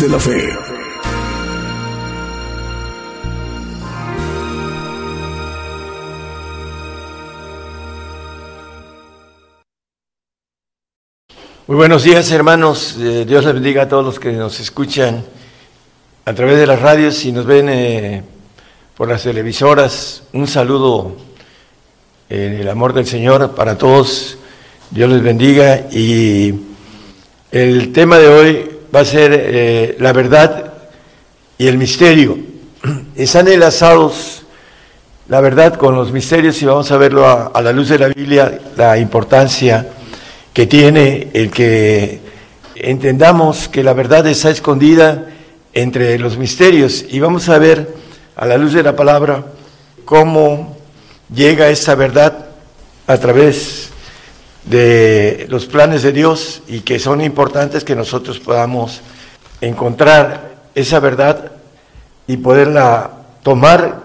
De la Fe. Muy buenos días hermanos, eh, Dios les bendiga a todos los que nos escuchan a través de las radios y nos ven eh, por las televisoras. Un saludo en el amor del Señor para todos Dios les bendiga y el tema de hoy va a ser eh, la verdad y el misterio. Están enlazados la verdad con los misterios y vamos a verlo a, la luz de la Biblia, la importancia que tiene el que entendamos que la verdad está escondida entre los misterios y vamos a ver a la luz de la palabra cómo llega esta verdad a través de los planes de Dios y que son importantes que nosotros podamos encontrar esa verdad y poderla tomar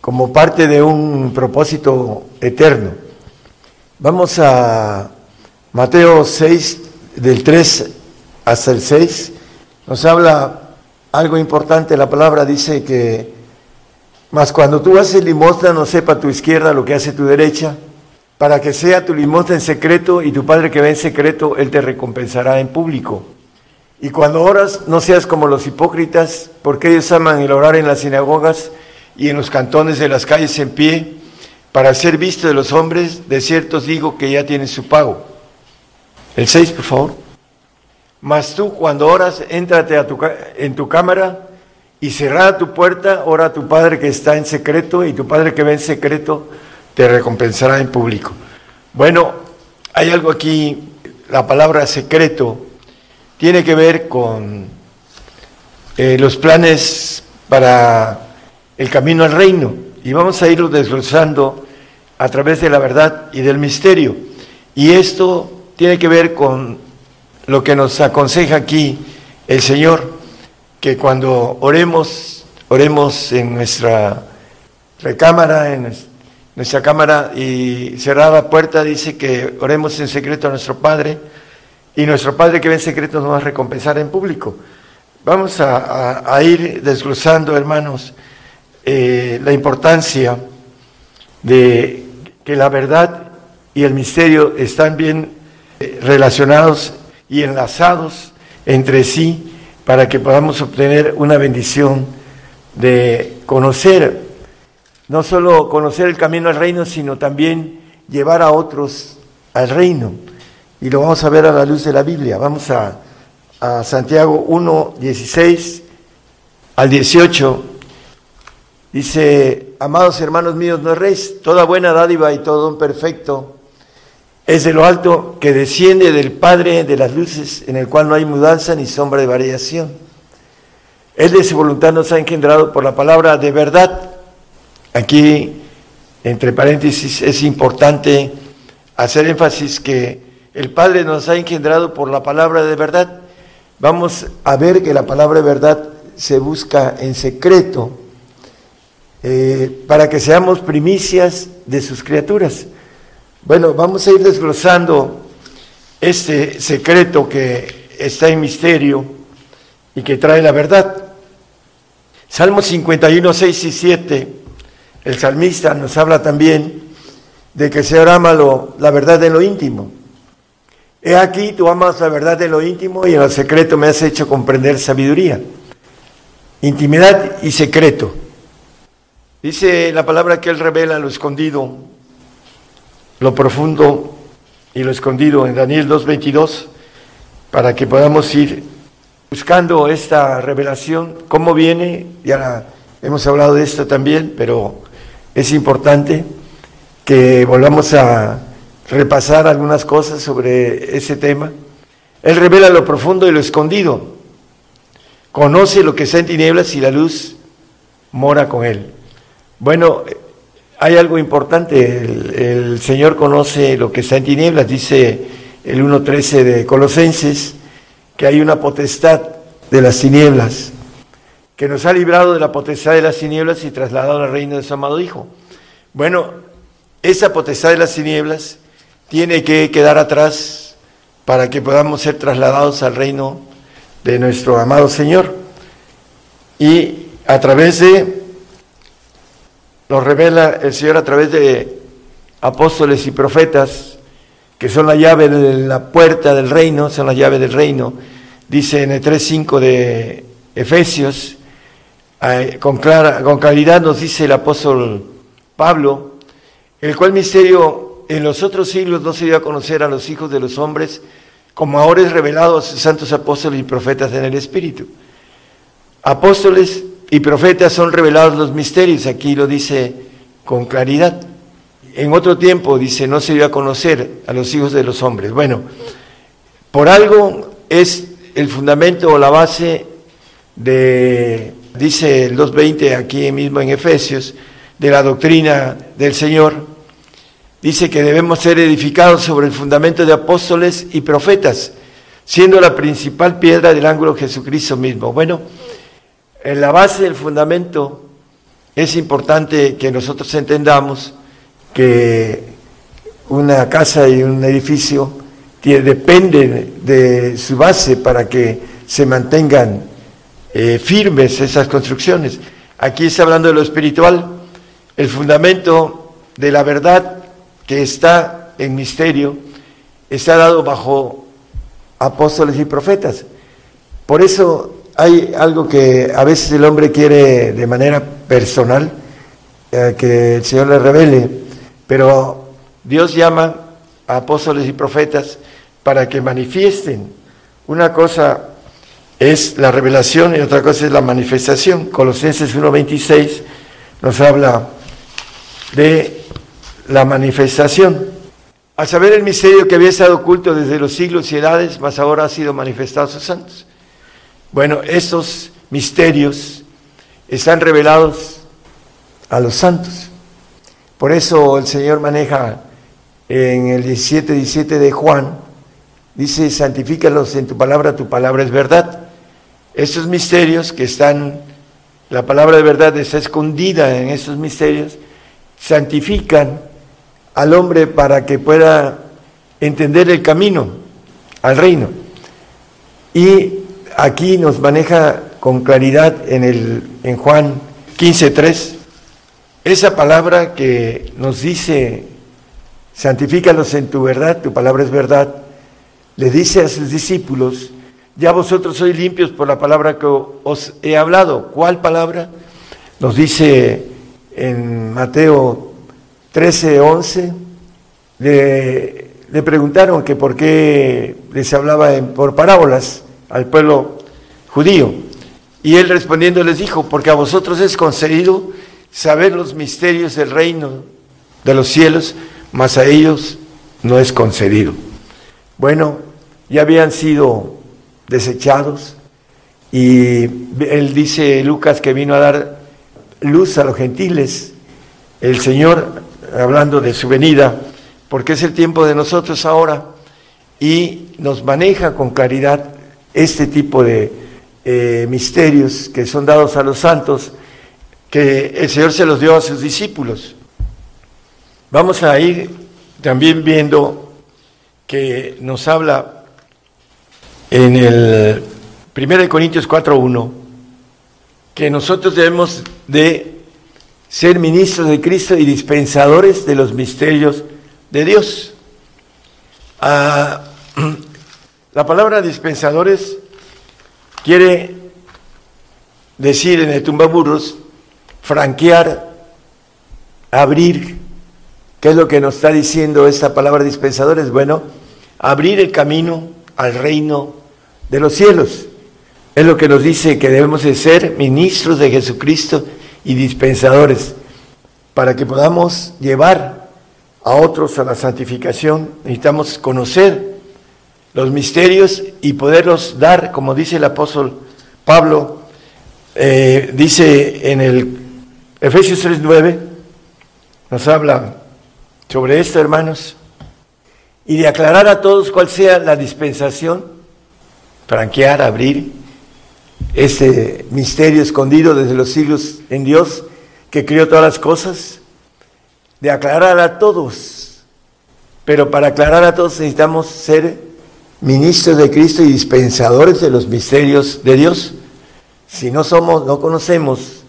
como parte de un propósito eterno. Vamos a Mateo 6, del 3 hasta el 6, nos habla algo importante, la palabra dice que, más cuando tú haces limosna no sepa tu izquierda lo que hace tu derecha, para que sea tu limosna en secreto y tu Padre que ve en secreto, Él te recompensará en público. Y cuando oras, no seas como los hipócritas, porque ellos aman el orar en las sinagogas y en los cantones de las calles en pie, para ser visto de los hombres, de ciertos digo que ya tienen su pago. El 6, por favor. Mas tú cuando oras, éntrate a tu, en tu cámara y cerrada tu puerta, ora a tu Padre que está en secreto, y tu Padre que ve en secreto, te recompensará en público. Bueno, hay algo aquí, la palabra secreto tiene que ver con eh, los planes para el camino al reino y vamos a irlo desglosando a través de la verdad y del misterio. Y esto tiene que ver con lo que nos aconseja aquí el Señor, que cuando oremos, oremos en nuestra recámara, en nuestra cámara y cerrada puerta dice que oremos en secreto a nuestro Padre y nuestro Padre que ve en secreto nos va a recompensar en público. Vamos a, ir desglosando, hermanos, eh, la importancia de que la verdad y el misterio están bien eh, relacionados y enlazados entre sí para que podamos obtener una bendición de conocer no solo conocer el camino al reino, sino también llevar a otros al reino. Y lo vamos a ver a la luz de la Biblia. Vamos a, Santiago 1, 16 al 18. Dice, amados hermanos míos, no erréis, toda buena dádiva y todo un perfecto es de lo alto que desciende del Padre de las luces, en el cual no hay mudanza ni sombra de variación. Él de su voluntad nos ha engendrado por la palabra de verdad. Aquí, entre paréntesis, es importante hacer énfasis que el Padre nos ha engendrado por la palabra de verdad. Vamos a ver que la palabra de verdad se busca en secreto eh, para que seamos primicias de sus criaturas. Bueno, vamos a ir desglosando este secreto que está en misterio y que trae la verdad. Salmo 51, 6 y 7, el salmista nos habla también de que el Señor ama la verdad de lo íntimo. He aquí, tú amas la verdad de lo íntimo y en lo secreto me has hecho comprender sabiduría. Intimidad y secreto. Dice la palabra que Él revela lo escondido, lo profundo y lo escondido en Daniel 2.22, para que podamos ir buscando esta revelación. ¿Cómo viene? Ya hemos hablado de esto también, pero es importante que volvamos a repasar algunas cosas sobre ese tema. Él revela lo profundo y lo escondido. Conoce lo que está en tinieblas y la luz mora con él. Bueno, hay algo importante. El, Señor conoce lo que está en tinieblas, dice el 1.13 de Colosenses, que hay una potestad de las tinieblas, que nos ha librado de la potestad de las tinieblas y trasladado al reino de su amado Hijo. Bueno, esa potestad de las tinieblas tiene que quedar atrás para que podamos ser trasladados al reino de nuestro amado Señor. Y a través de, nos revela el Señor a través de apóstoles y profetas, que son la llave de la puerta del reino, son la llave del reino, dice en el 3.5 de Efesios, eh, con, clara, con claridad nos dice el apóstol Pablo, el cual misterio en los otros siglos no se dio a conocer a los hijos de los hombres, como ahora es revelado a sus santos apóstoles y profetas en el Espíritu. Apóstoles y profetas son revelados los misterios, aquí lo dice con claridad. En otro tiempo dice, no se dio a conocer a los hijos de los hombres. Bueno, por algo es el fundamento o la base de, dice el 2.20 aquí mismo en Efesios, de la doctrina del Señor, dice que debemos ser edificados sobre el fundamento de apóstoles y profetas, siendo la principal piedra del ángulo Jesucristo mismo. Bueno, en la base del fundamento es importante que nosotros entendamos que una casa y un edificio dependen de su base para que se mantengan eh, firmes esas construcciones. Aquí está hablando de lo espiritual, el fundamento de la verdad que está en misterio está dado bajo apóstoles y profetas. Por eso hay algo que a veces el hombre quiere de manera personal, eh, que el Señor le revele, pero Dios llama a apóstoles y profetas para que manifiesten. Una cosa es la revelación y otra cosa es la manifestación. Colosenses 1.26 nos habla de la manifestación. A saber el misterio que había estado oculto desde los siglos y edades, mas ahora ha sido manifestado a sus santos. Bueno, estos misterios están revelados a los santos. Por eso el Señor maneja en el 17, 17 de Juan, dice, santifícalos en tu palabra, tu palabra es verdad. Estos misterios que están, la palabra de verdad está escondida en estos misterios, santifican al hombre para que pueda entender el camino al reino. Y aquí nos maneja con claridad en, el, en Juan 15.3 esa palabra que nos dice, santifícalos en tu verdad, tu palabra es verdad, le dice a sus discípulos, ya vosotros sois limpios por la palabra que os he hablado. ¿Cuál palabra? Nos dice en Mateo 13, 11, le, le preguntaron que por qué les hablaba por parábolas al pueblo judío. Y él respondiendo les dijo, porque a vosotros es concedido saber los misterios del reino de los cielos, mas a ellos no es concedido. Bueno, ya habían sido desechados y él dice Lucas que vino a dar luz a los gentiles. El Señor, hablando de su venida, porque es el tiempo de nosotros ahora y nos maneja con claridad este tipo de eh, misterios que son dados a los santos, que el Señor se los dio a sus discípulos. Vamos a ir también viendo que nos habla en el 1 Corintios 4.1 que nosotros debemos de ser ministros de Cristo y dispensadores de los misterios de Dios. Ah, la palabra dispensadores quiere decir en el tumbaburros franquear, abrir. ¿Qué es lo que nos está diciendo esta palabra dispensadores? Bueno, abrir el camino al reino de los cielos. Es lo que nos dice que debemos de ser ministros de Jesucristo y dispensadores para que podamos llevar a otros a la santificación. Necesitamos conocer los misterios y poderlos dar, como dice el apóstol Pablo, eh, dice en el Efesios 3.9, nos habla sobre esto, hermanos, y de aclarar a todos cuál sea la dispensación, franquear, abrir ese misterio escondido desde los siglos en Dios que crió todas las cosas, de aclarar a todos. Pero para aclarar a todos necesitamos ser ministros de Cristo y dispensadores de los misterios de Dios. Si no somos, no conocemos,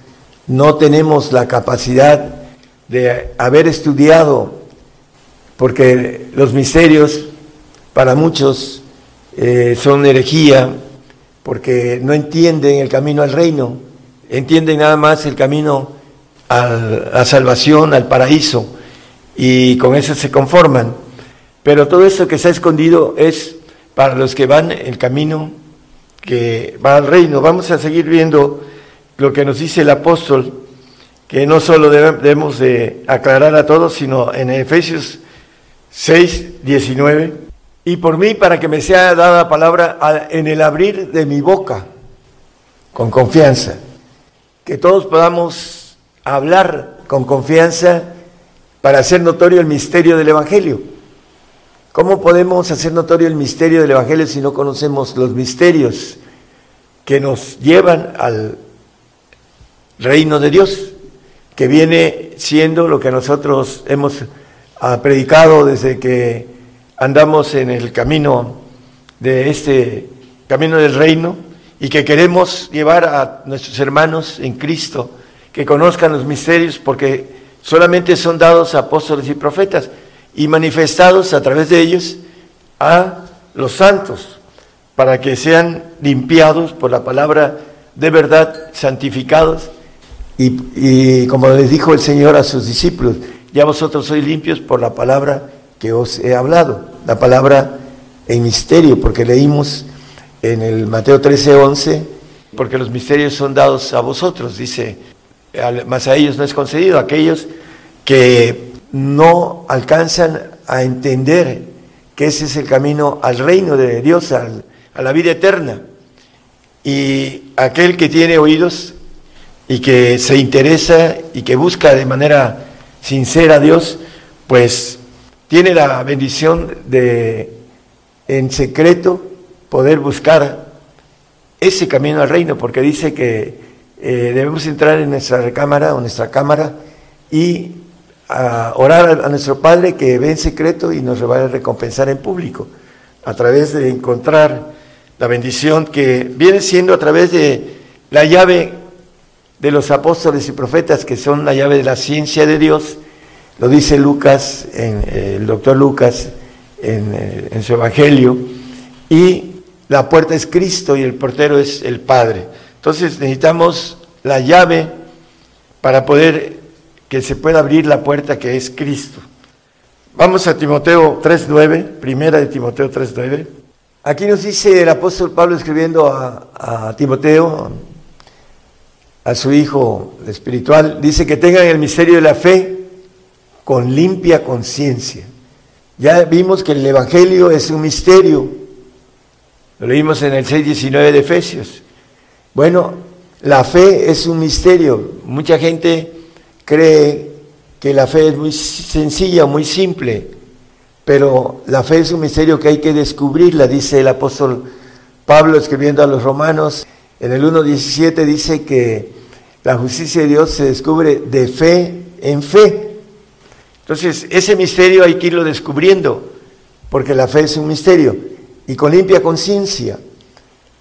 no tenemos la capacidad de haber estudiado, porque los misterios para muchos eh, son herejía, porque no entienden el camino al reino, entienden nada más el camino a la salvación, al paraíso, y con eso se conforman. Pero todo esto que se ha escondido es para los que van el camino que va al reino. Vamos a seguir viendo lo que nos dice el apóstol, que no solo debemos de aclarar a todos, sino en Efesios 6, 19, y por mí para que me sea dada palabra en el abrir de mi boca, con confianza, que todos podamos hablar con confianza para hacer notorio el misterio del Evangelio. ¿Cómo podemos hacer notorio el misterio del Evangelio si no conocemos los misterios que nos llevan al reino de Dios, que viene siendo lo que nosotros hemos ah, predicado desde que andamos en el camino de este camino del reino y que queremos llevar a nuestros hermanos en Cristo que conozcan los misterios porque solamente son dados apóstoles y profetas y manifestados a través de ellos a los santos para que sean limpiados por la palabra de verdad, santificados. Y, y como les dijo el Señor a sus discípulos, ya vosotros sois limpios por la palabra que os he hablado la palabra en misterio, porque leímos en el Mateo 13, 11, porque los misterios son dados a vosotros, dice, más a ellos no es concedido, aquellos que no alcanzan a entender que ese es el camino al reino de Dios, a la vida eterna. Y aquel que tiene oídos y que se interesa y que busca de manera sincera a Dios, pues tiene la bendición de en secreto poder buscar ese camino al reino, porque dice que eh, debemos entrar en nuestra recámara o nuestra cámara y orar a, nuestro Padre que ve en secreto y nos va a recompensar en público, a través de encontrar la bendición que viene siendo a través de la llave de los apóstoles y profetas, que son la llave de la ciencia de Dios, lo dice Lucas, en, eh, el doctor Lucas, eh, en, su Evangelio, y la puerta es Cristo y el portero es el Padre. Entonces necesitamos la llave para poder que se pueda abrir la puerta que es Cristo. Vamos a Timoteo 3.9, primera de Timoteo 3.9. Aquí nos dice el apóstol Pablo escribiendo a, a Timoteo, a su hijo espiritual, dice que tengan el misterio de la fe con limpia conciencia. Ya vimos que el Evangelio es un misterio. Lo leímos en el 6.19 de Efesios. Bueno, la fe es un misterio. Mucha gente cree que la fe es muy sencilla, muy simple, pero la fe es un misterio que hay que descubrirla, dice el apóstol Pablo escribiendo a los romanos. En el 1.17 dice que la justicia de Dios se descubre de fe en fe. Entonces, ese misterio hay que irlo descubriendo, porque la fe es un misterio, y con limpia conciencia.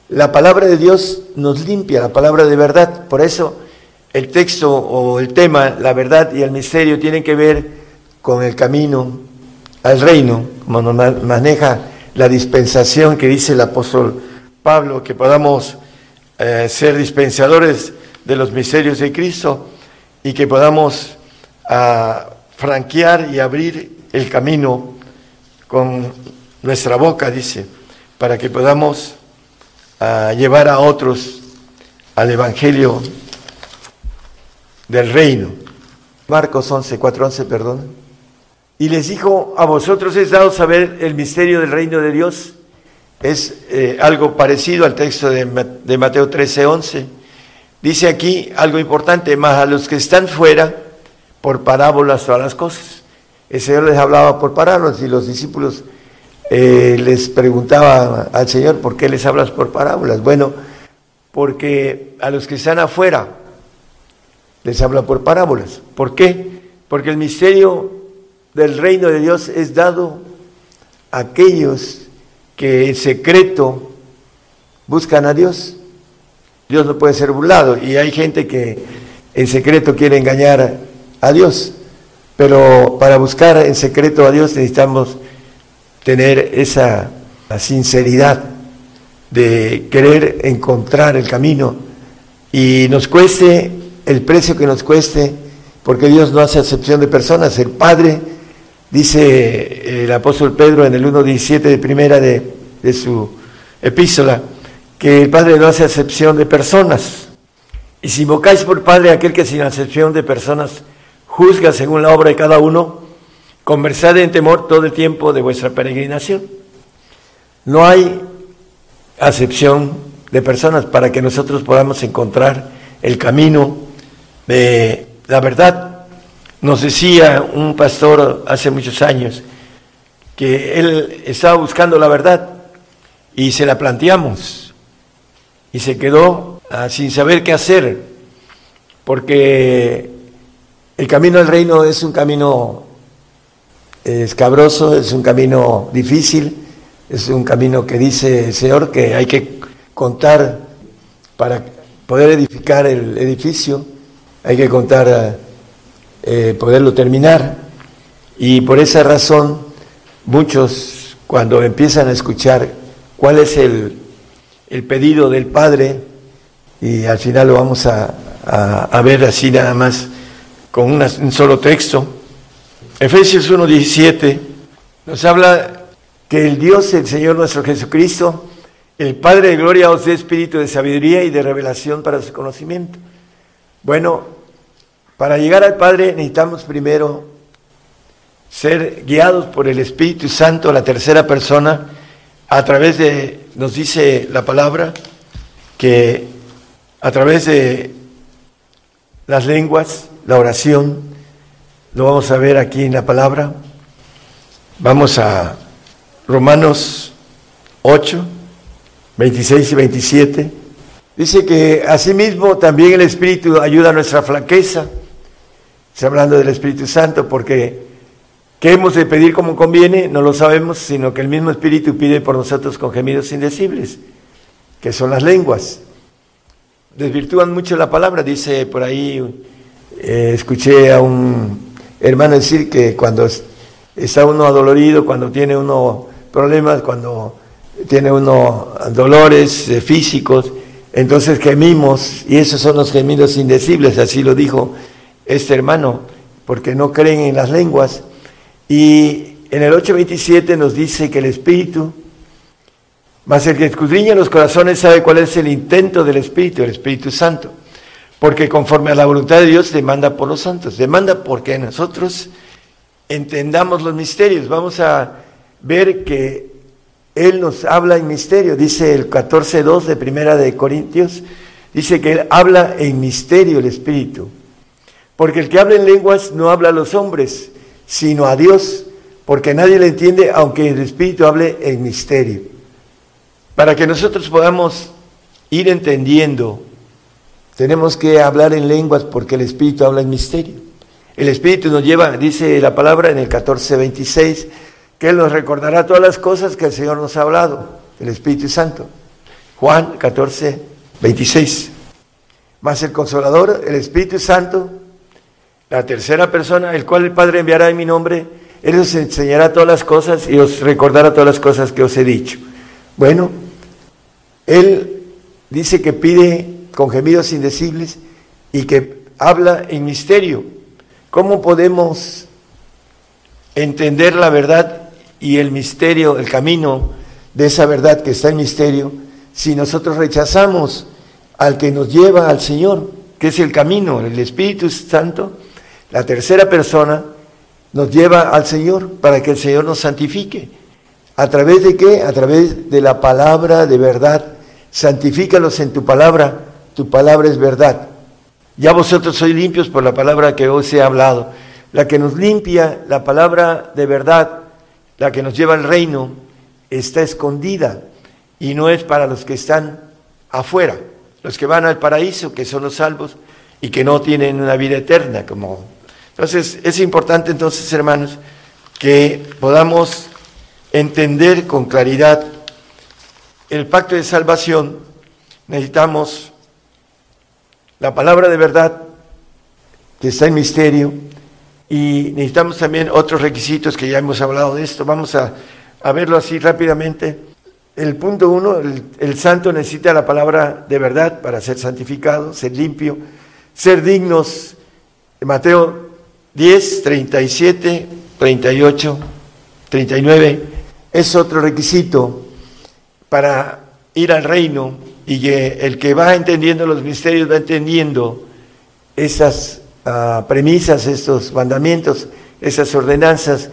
La palabra de Dios nos limpia, la palabra de verdad. Por eso el texto o el tema, la verdad y el misterio, tienen que ver con el camino al reino, como nos maneja la dispensación que dice el apóstol Pablo, que podamos eh, ser dispensadores de los misterios de Cristo y que podamos a franquear y abrir el camino con nuestra boca, dice, para que podamos llevar a otros al Evangelio del reino. Marcos 11, 4, 11, perdón. Y les dijo, a vosotros es dado saber el misterio del reino de Dios. Es eh, algo parecido al texto de, Mateo 13, 11. Dice aquí algo importante, más a los que están fuera, por parábolas todas las cosas. El Señor les hablaba por parábolas y los discípulos eh, les preguntaban al Señor, ¿por qué les hablas por parábolas? Bueno, porque a los que están afuera les habla por parábolas. ¿Por qué? Porque el misterio del reino de Dios es dado a aquellos que en secreto buscan a Dios. Dios no puede ser burlado y hay gente que en secreto quiere engañar a Dios. Pero para buscar en secreto a Dios necesitamos tener esa sinceridad de querer encontrar el camino y nos cueste el precio que nos cueste, porque Dios no hace excepción de personas. El Padre, dice el apóstol Pedro en el 1.17 de primera de, de su epístola, que el Padre no hace excepción de personas. Y si invocáis por Padre aquel que sin excepción de personas juzga según la obra de cada uno, conversad en temor todo el tiempo de vuestra peregrinación. No hay acepción de personas para que nosotros podamos encontrar el camino de la verdad. Nos decía un pastor hace muchos años que él estaba buscando la verdad y se la planteamos y se quedó ah, sin saber qué hacer porque el camino al reino es un camino escabroso, es un camino difícil, es un camino que dice el Señor que hay que contar para poder edificar el edificio, hay que contar, eh, poderlo terminar. Y por esa razón, muchos cuando empiezan a escuchar cuál es el, pedido del Padre, y al final lo vamos a, a ver así nada más, con un solo texto. Efesios 1.17 nos habla que el Dios, el Señor nuestro Jesucristo, el Padre de gloria os dé espíritu de sabiduría y de revelación para su conocimiento. Bueno, para llegar al Padre necesitamos primero ser guiados por el Espíritu Santo, la tercera persona, a través de, nos dice la palabra, que a través de las lenguas, la oración, lo vamos a ver aquí en la palabra. Vamos a Romanos 8, 26 y 27. Dice que asimismo también el Espíritu ayuda a nuestra flaqueza. Está hablando del Espíritu Santo porque ¿qué hemos de pedir como conviene? No lo sabemos, sino que el mismo Espíritu pide por nosotros con gemidos indecibles, que son las lenguas. Desvirtúan mucho la palabra, dice por ahí eh, escuché a un hermano decir que cuando está uno adolorido, cuando tiene uno problemas, cuando tiene uno dolores eh, físicos, entonces gemimos, y esos son los gemidos indecibles, así lo dijo este hermano, porque no creen en las lenguas. Y en el 8.27 nos dice que el Espíritu, más el que escudriña los corazones sabe cuál es el intento del Espíritu, el Espíritu Santo porque conforme a la voluntad de Dios demanda por los santos, demanda porque nosotros entendamos los misterios. Vamos a ver que Él nos habla en misterio. Dice el 14.2 de Primera de Corintios, dice que Él habla en misterio el Espíritu. Porque el que habla en lenguas no habla a los hombres, sino a Dios, porque nadie le entiende, aunque el Espíritu hable en misterio. Para que nosotros podamos ir entendiendo, tenemos que hablar en lenguas porque el Espíritu habla en misterio. El Espíritu nos lleva, dice la palabra en el 14:26, que Él nos recordará todas las cosas que el Señor nos ha hablado, el Espíritu Santo. Juan 14:26. Más el Consolador, el Espíritu Santo, la tercera persona, el cual el Padre enviará en mi nombre, Él os enseñará todas las cosas y os recordará todas las cosas que os he dicho. Bueno, Él dice que pide con gemidos indecibles y que habla en misterio. ¿Cómo podemos entender la verdad y el misterio, el camino de esa verdad que está en misterio, si nosotros rechazamos al que nos lleva al Señor, que es el camino, el Espíritu Santo, la tercera persona, nos lleva al Señor para que el Señor nos santifique. ¿A través de qué? A través de la palabra de verdad. Santifícalos en tu palabra, tu palabra es verdad. Ya vosotros sois limpios por la palabra que os he hablado. La que nos limpia, la palabra de verdad, la que nos lleva al reino, está escondida y no es para los que están afuera, los que van al paraíso, que son los salvos y que no tienen una vida eterna. Como... Entonces, es importante entonces, hermanos, que podamos entender con claridad el pacto de salvación. Necesitamos la palabra de verdad que está en misterio y necesitamos también otros requisitos que ya hemos hablado de esto. Vamos a, verlo así rápidamente. El punto uno, el, santo necesita la palabra de verdad para ser santificado, ser limpio, ser dignos. Mateo 10, 37, 38, 39 es otro requisito para ir al reino y que el que va entendiendo los misterios va entendiendo esas ah, premisas, estos mandamientos, esas ordenanzas,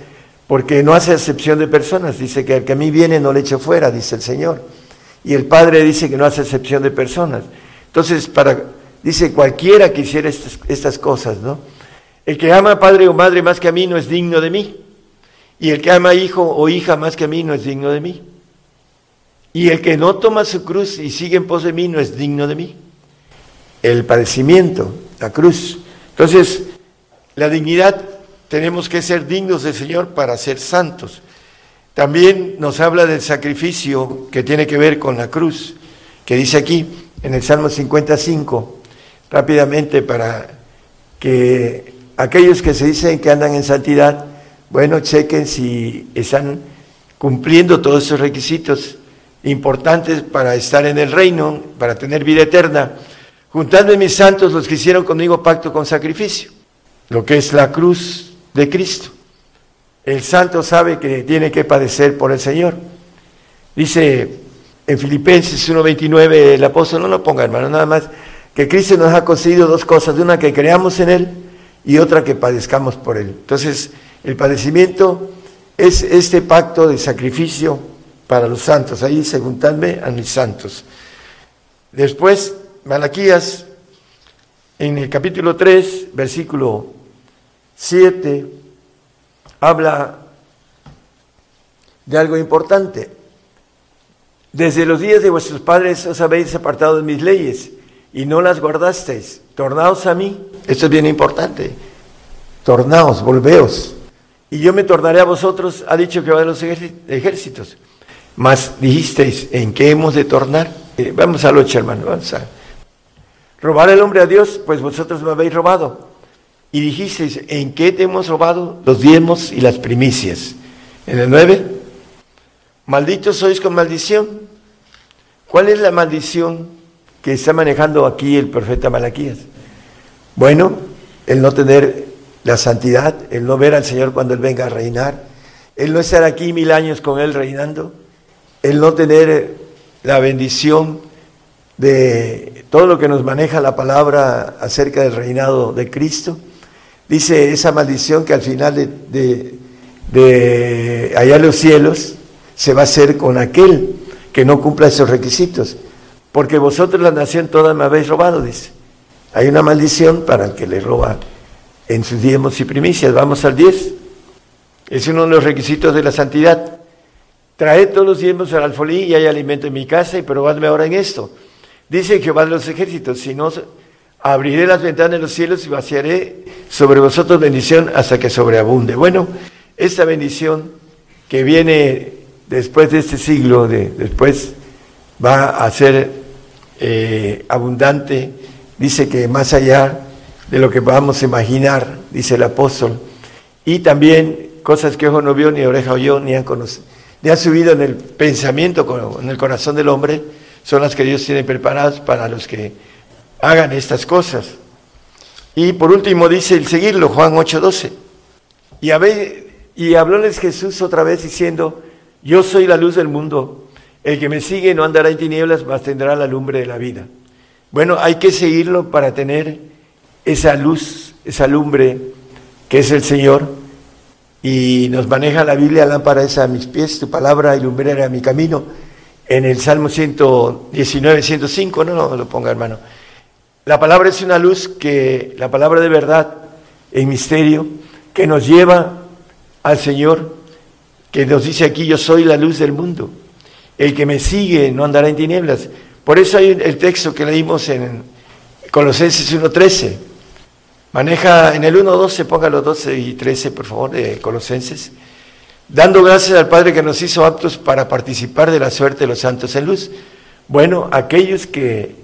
porque no hace excepción de personas. Dice que el que a mí viene no le echo fuera, dice el Señor. Y el Padre dice que no hace excepción de personas. Entonces, para, dice cualquiera que hiciera estas, estas cosas, ¿no? El que ama a padre o madre más que a mí no es digno de mí. Y el que ama a hijo o hija más que a mí no es digno de mí. Y el que no toma su cruz y sigue en pos de mí no es digno de mí. El padecimiento, la cruz. Entonces, la dignidad, tenemos que ser dignos del Señor para ser santos. También nos habla del sacrificio que tiene que ver con la cruz, que dice aquí en el Salmo 55, rápidamente para que aquellos que se dicen que andan en santidad, bueno, chequen si están cumpliendo todos esos requisitos importantes para estar en el reino, para tener vida eterna. Juntadme mis santos los que hicieron conmigo pacto con sacrificio, lo que es la cruz de Cristo. El santo sabe que tiene que padecer por el Señor. Dice en Filipenses 1.29 el apóstol, no lo ponga hermano, nada más, que Cristo nos ha concedido dos cosas, una que creamos en Él y otra que padezcamos por Él. Entonces, el padecimiento es este pacto de sacrificio para los santos. Ahí segundadme a mis santos. Después, Malaquías, en el capítulo 3, versículo 7, habla de algo importante. Desde los días de vuestros padres os habéis apartado de mis leyes y no las guardasteis. Tornaos a mí. Esto es bien importante. Tornaos, volveos. Y yo me tornaré a vosotros, ha dicho que va de los ejércitos. Mas dijisteis, ¿en qué hemos de tornar? Eh, vamos al 8, hermano, vamos a... Robar el hombre a Dios, pues vosotros me habéis robado. Y dijisteis, ¿en qué te hemos robado? Los diezmos y las primicias. En el 9, malditos sois con maldición. ¿Cuál es la maldición que está manejando aquí el profeta Malaquías? Bueno, el no tener la santidad, el no ver al Señor cuando Él venga a reinar, el no estar aquí mil años con Él reinando, el no tener la bendición de todo lo que nos maneja la palabra acerca del reinado de Cristo, dice esa maldición que al final de, de, allá en los cielos se va a hacer con aquel que no cumpla esos requisitos. Porque vosotros la nación toda me habéis robado, dice. Hay una maldición para el que le roba en sus diezmos y primicias. Vamos al 10. Es uno de los requisitos de la santidad. Traed todos los diezmos al alfolí y hay alimento en mi casa y probadme ahora en esto. Dice Jehová de los ejércitos, si no, abriré las ventanas de los cielos y vaciaré sobre vosotros bendición hasta que sobreabunde. Bueno, esta bendición que viene después de este siglo, de, después va a ser eh, abundante, dice que más allá de lo que podamos imaginar, dice el apóstol, y también cosas que ojo no vio, ni oreja oyó, ni han conocido, ni han subido en el pensamiento, en el corazón del hombre, son las que Dios tiene preparadas para los que hagan estas cosas. Y por último dice el seguirlo, Juan 8:12. Y, y hablóles Jesús otra vez diciendo, yo soy la luz del mundo, el que me sigue no andará en tinieblas, mas tendrá la lumbre de la vida. Bueno, hay que seguirlo para tener esa luz, esa lumbre que es el Señor. Y nos maneja la Biblia, lámpara es a mis pies, tu palabra y lumbrera a mi camino. En el Salmo 119, 105, no, no lo ponga hermano. La palabra es una luz que, la palabra de verdad, en misterio, que nos lleva al Señor, que nos dice aquí, yo soy la luz del mundo. El que me sigue no andará en tinieblas. Por eso hay el texto que leímos en Colosenses 1.13. Maneja en el 1.12, ponga los 12 y 13, por favor, de Colosenses. Dando gracias al Padre que nos hizo aptos para participar de la suerte de los santos en luz. Bueno, aquellos que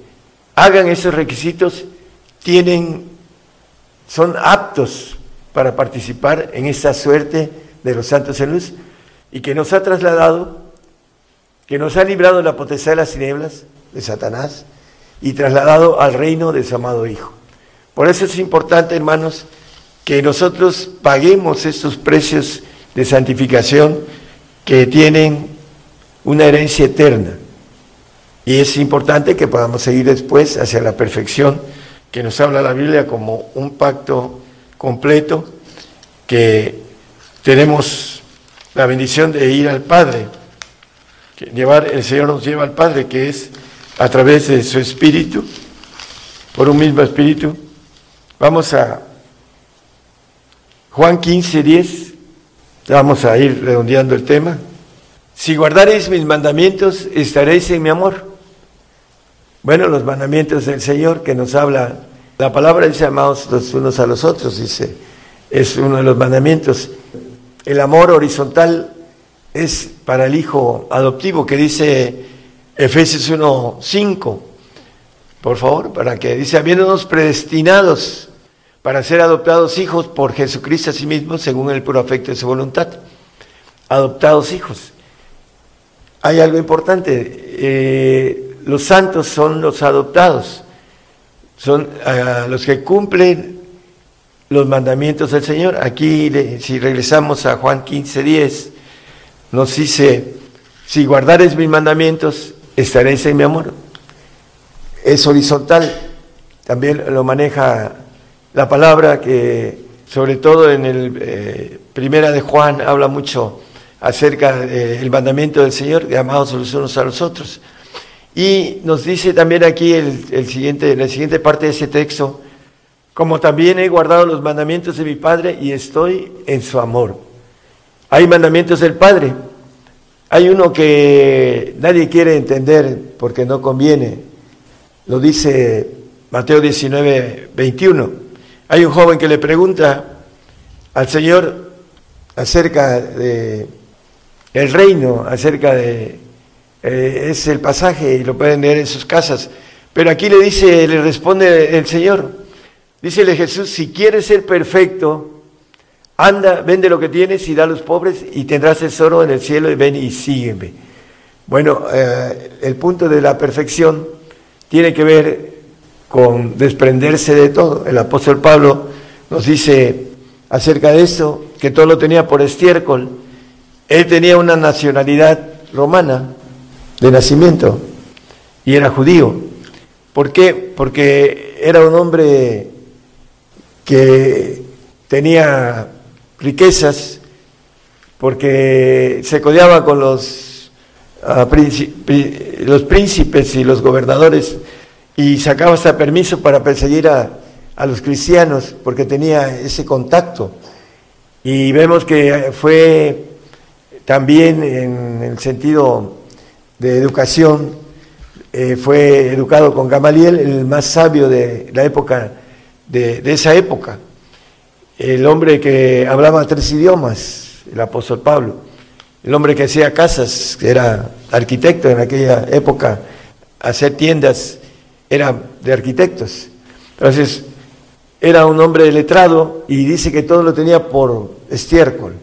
hagan esos requisitos, tienen, son aptos para participar en esta suerte de los santos en luz y que nos ha trasladado, que nos ha librado de la potestad de las tinieblas de Satanás y trasladado al reino de su amado Hijo. Por eso es importante, hermanos, que nosotros paguemos estos precios de santificación que tienen una herencia eterna. Y es importante que podamos seguir después hacia la perfección que nos habla la Biblia como un pacto completo, que tenemos la bendición de ir al Padre, que llevar, el Señor nos lleva al Padre, que es a través de su Espíritu, por un mismo Espíritu. Vamos a Juan 15, 10, vamos a ir redondeando el tema. Si guardaréis mis mandamientos, estaréis en mi amor bueno, los mandamientos del Señor que nos habla, la palabra dice amados los unos a los otros, dice, es uno de los mandamientos. El amor horizontal es para el hijo adoptivo que dice Efesios 1.5, por favor, para que dice, habiéndonos predestinados para ser adoptados hijos por Jesucristo a sí mismo, según el puro afecto de su voluntad. Adoptados hijos. Hay algo importante. Eh, los santos son los adoptados, son ah, los que cumplen los mandamientos del Señor. Aquí, si regresamos a Juan 15, 10, nos dice, si guardares mis mandamientos, estaréis en mi amor. Es horizontal, también lo maneja la palabra que, sobre todo en el eh, primera de Juan, habla mucho acerca del mandamiento del Señor, de amados los unos a los otros. Y nos dice también aquí el, siguiente, la siguiente parte de ese texto, como también he guardado los mandamientos de mi Padre y estoy en su amor. Hay mandamientos del Padre. Hay uno que nadie quiere entender porque no conviene. Lo dice Mateo 19, 21. Hay un joven que le pregunta al Señor acerca de el reino, acerca de eh, es el pasaje y lo pueden leer en sus casas. Pero aquí le dice, le responde el Señor, dícele Jesús, si quieres ser perfecto, anda, vende lo que tienes y da a los pobres y tendrás tesoro en el cielo y ven y sígueme. Bueno, eh, el punto de la perfección tiene que ver con desprenderse de todo. El apóstol Pablo nos dice acerca de esto, que todo lo tenía por estiércol. Él tenía una nacionalidad romana, de nacimiento y era judío. ¿Por qué? Porque era un hombre que tenía riquezas porque se codeaba con los, ah, los príncipes y los gobernadores y sacaba hasta permiso para perseguir a, a los cristianos porque tenía ese contacto. Y vemos que fue también en el sentido de educación, eh, fue educado con Gamaliel, el más sabio de la época, de, de esa época, el hombre que hablaba tres idiomas, el apóstol Pablo, el hombre que hacía casas, que era arquitecto en aquella época, hacer tiendas era de arquitectos. Entonces, era un hombre letrado y dice que todo lo tenía por estiércol.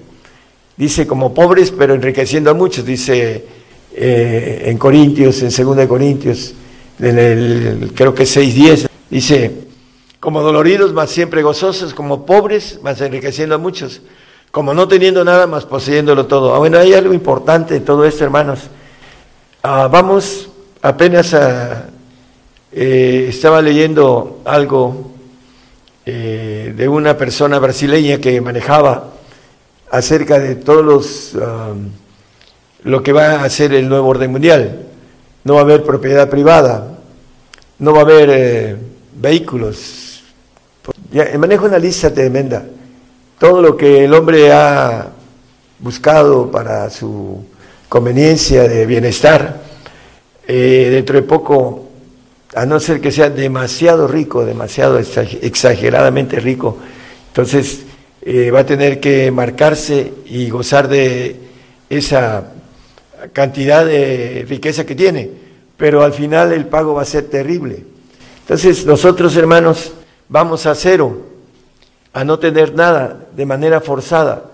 Dice como pobres, pero enriqueciendo a muchos, dice eh, en Corintios, en 2 Corintios, creo que 6.10, dice, como doloridos, más siempre gozosos, como pobres, más enriqueciendo a muchos, como no teniendo nada, más poseyéndolo todo. Ah, bueno, hay algo importante en todo esto, hermanos. Ah, vamos apenas. Eh, estaba leyendo algo eh, de una persona brasileña que manejaba acerca de todos los um, lo que va a hacer el nuevo orden mundial. No va a haber propiedad privada, no va a haber eh, vehículos. Ya, manejo una lista tremenda. Todo lo que el hombre ha buscado para su conveniencia de bienestar, eh, dentro de poco a no ser que sea demasiado rico, demasiado exageradamente rico, entonces eh, va a tener que marcarse y gozar de esa cantidad de riqueza que tiene, pero al final el pago va a ser terrible. Entonces nosotros, hermanos, vamos a cero, a no tener nada de manera forzada,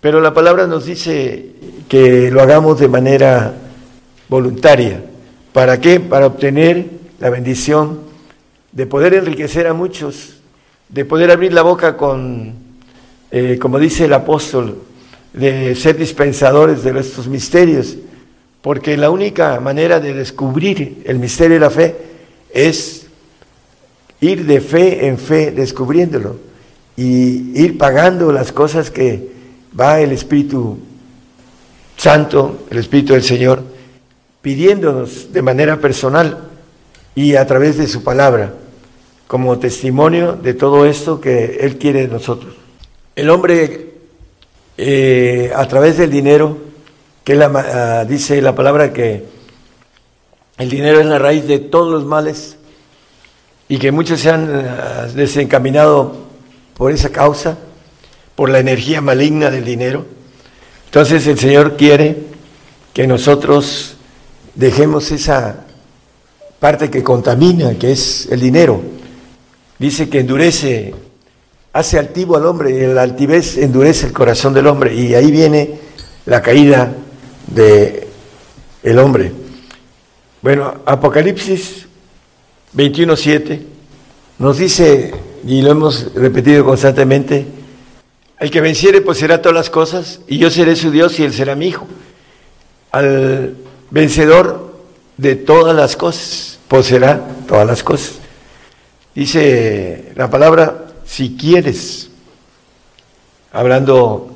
pero la palabra nos dice que lo hagamos de manera voluntaria. ¿Para qué? Para obtener la bendición de poder enriquecer a muchos, de poder abrir la boca con, eh, como dice el apóstol, de ser dispensadores de estos misterios, porque la única manera de descubrir el misterio de la fe es ir de fe en fe descubriéndolo y ir pagando las cosas que va el Espíritu Santo, el Espíritu del Señor, pidiéndonos de manera personal y a través de su palabra, como testimonio de todo esto que Él quiere de nosotros. El hombre, eh, a través del dinero, que la, ah, dice la palabra que el dinero es la raíz de todos los males y que muchos se han ah, desencaminado por esa causa, por la energía maligna del dinero. Entonces el Señor quiere que nosotros dejemos esa parte que contamina, que es el dinero. Dice que endurece, hace altivo al hombre y la altivez endurece el corazón del hombre y ahí viene la caída de el hombre. Bueno, Apocalipsis 21.7 nos dice, y lo hemos repetido constantemente, el que venciere pues será todas las cosas, y yo seré su Dios y él será mi hijo. Al vencedor de todas las cosas poseerá todas las cosas. Dice la palabra, si quieres, hablando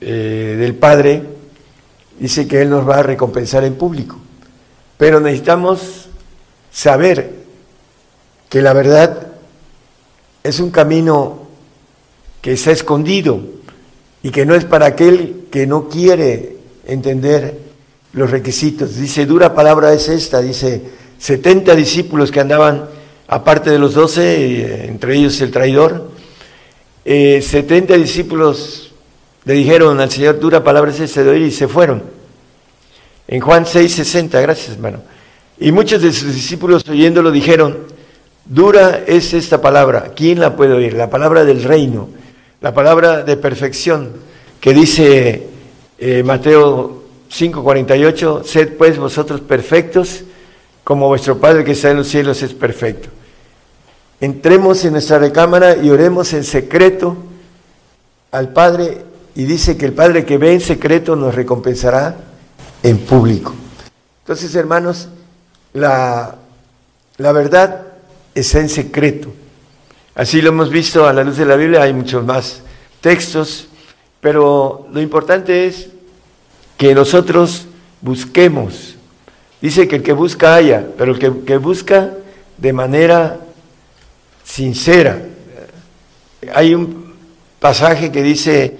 eh, del Padre, dice que Él nos va a recompensar en público. Pero necesitamos saber que la verdad es un camino que está escondido y que no es para aquel que no quiere entender los requisitos. Dice, dura palabra es esta, dice, 70 discípulos que andaban, aparte de los 12, eh, entre ellos el traidor, 70 eh, discípulos le dijeron al Señor, dura palabra es esta de y se fueron. En Juan 6, 60, gracias hermano. Y muchos de sus discípulos oyéndolo dijeron, dura es esta palabra, ¿quién la puede oír? La palabra del reino, la palabra de perfección, que dice eh, Mateo 5, 48, sed pues vosotros perfectos como vuestro Padre que está en los cielos es perfecto. Entremos en nuestra recámara y oremos en secreto al Padre y dice que el Padre que ve en secreto nos recompensará en público. Entonces, hermanos, la, la verdad está en secreto. Así lo hemos visto a la luz de la Biblia, hay muchos más textos, pero lo importante es que nosotros busquemos. Dice que el que busca haya, pero el que, que busca de manera sincera. Hay un pasaje que dice,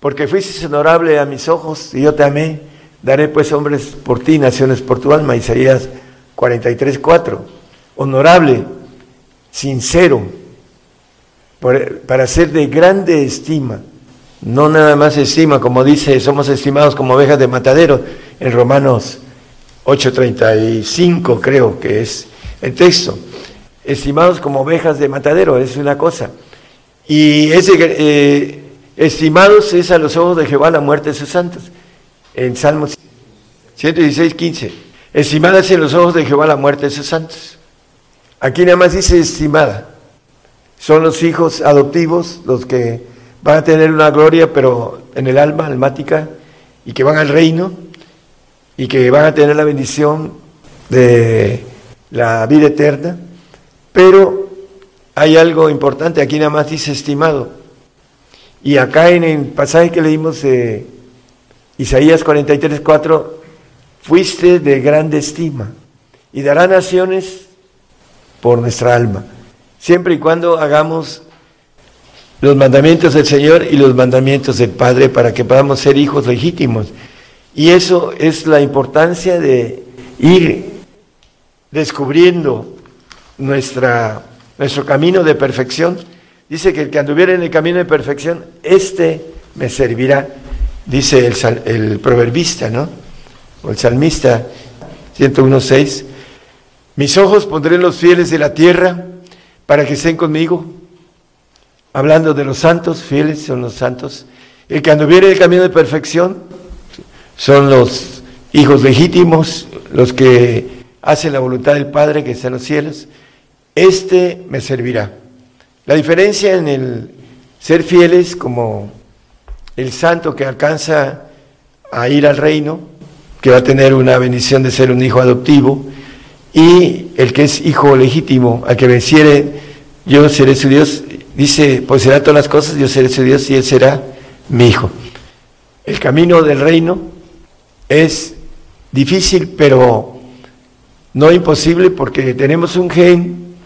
porque fuiste honorable a mis ojos y yo te amé, daré pues hombres por ti, naciones por tu alma, Isaías 43, 4. Honorable, sincero, para ser de grande estima, no nada más estima, como dice, somos estimados como ovejas de matadero, en Romanos 8:35 creo que es el texto, estimados como ovejas de matadero, es una cosa, y ese, eh, estimados es a los ojos de Jehová la muerte de sus santos, en Salmos 116, 15, estimadas en los ojos de Jehová la muerte de sus santos. Aquí nada más dice estimada. Son los hijos adoptivos los que van a tener una gloria, pero en el alma almática, y que van al reino, y que van a tener la bendición de la vida eterna. Pero hay algo importante, aquí nada más dice estimado. Y acá en el pasaje que leímos de Isaías 43, 4, fuiste de grande estima y dará naciones por nuestra alma, siempre y cuando hagamos los mandamientos del Señor y los mandamientos del Padre para que podamos ser hijos legítimos. Y eso es la importancia de ir descubriendo nuestra, nuestro camino de perfección. Dice que el que anduviera en el camino de perfección, este me servirá, dice el, el proverbista, ¿no? O el salmista 101.6. Mis ojos pondré en los fieles de la tierra para que estén conmigo. Hablando de los santos, fieles son los santos. El que anduviere el camino de perfección son los hijos legítimos, los que hacen la voluntad del Padre que está en los cielos. Este me servirá. La diferencia en el ser fieles como el santo que alcanza a ir al reino, que va a tener una bendición de ser un hijo adoptivo, y el que es hijo legítimo, al que venciere, yo seré su Dios, dice, pues será todas las cosas, yo seré su Dios y él será mi hijo. El camino del reino es difícil, pero no imposible porque tenemos un gen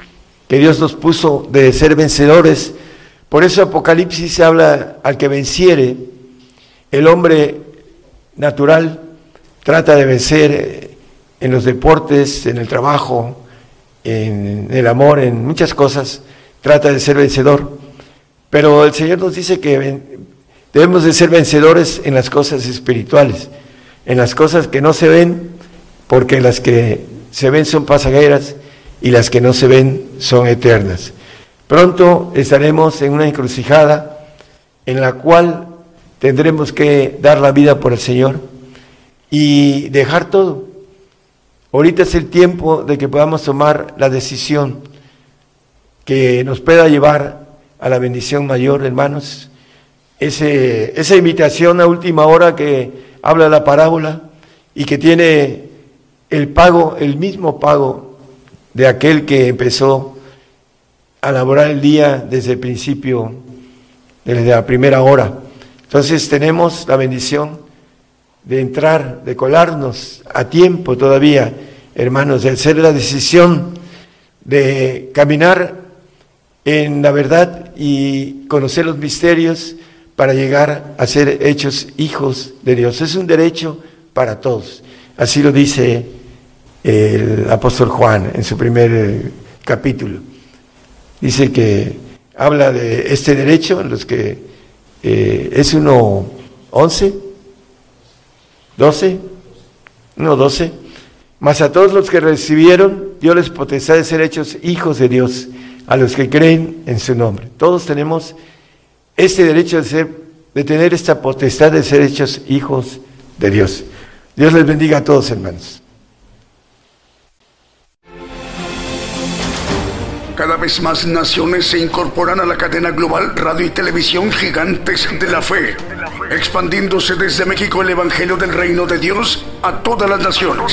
que Dios nos puso de ser vencedores. Por eso Apocalipsis habla al que venciere, el hombre natural trata de vencer en los deportes, en el trabajo, en el amor, en muchas cosas, trata de ser vencedor. Pero el Señor nos dice que debemos de ser vencedores en las cosas espirituales, en las cosas que no se ven, porque las que se ven son pasajeras y las que no se ven son eternas. Pronto estaremos en una encrucijada en la cual tendremos que dar la vida por el Señor y dejar todo Ahorita es el tiempo de que podamos tomar la decisión que nos pueda llevar a la bendición mayor, hermanos. Ese, esa invitación a última hora que habla la parábola y que tiene el pago, el mismo pago de aquel que empezó a laborar el día desde el principio, desde la primera hora. Entonces tenemos la bendición de entrar, de colarnos a tiempo todavía, hermanos, de hacer la decisión de caminar en la verdad y conocer los misterios para llegar a ser hechos hijos de Dios. Es un derecho para todos. Así lo dice el apóstol Juan en su primer capítulo. Dice que habla de este derecho, los que eh, es uno once, ¿Doce? No, doce. Mas a todos los que recibieron, Dios les potestad de ser hechos hijos de Dios, a los que creen en su nombre. Todos tenemos este derecho de, ser, de tener esta potestad de ser hechos hijos de Dios. Dios les bendiga a todos, hermanos. Cada vez más naciones se incorporan a la cadena global radio y televisión gigantes de la fe, expandiéndose desde México el Evangelio del Reino de Dios a todas las naciones.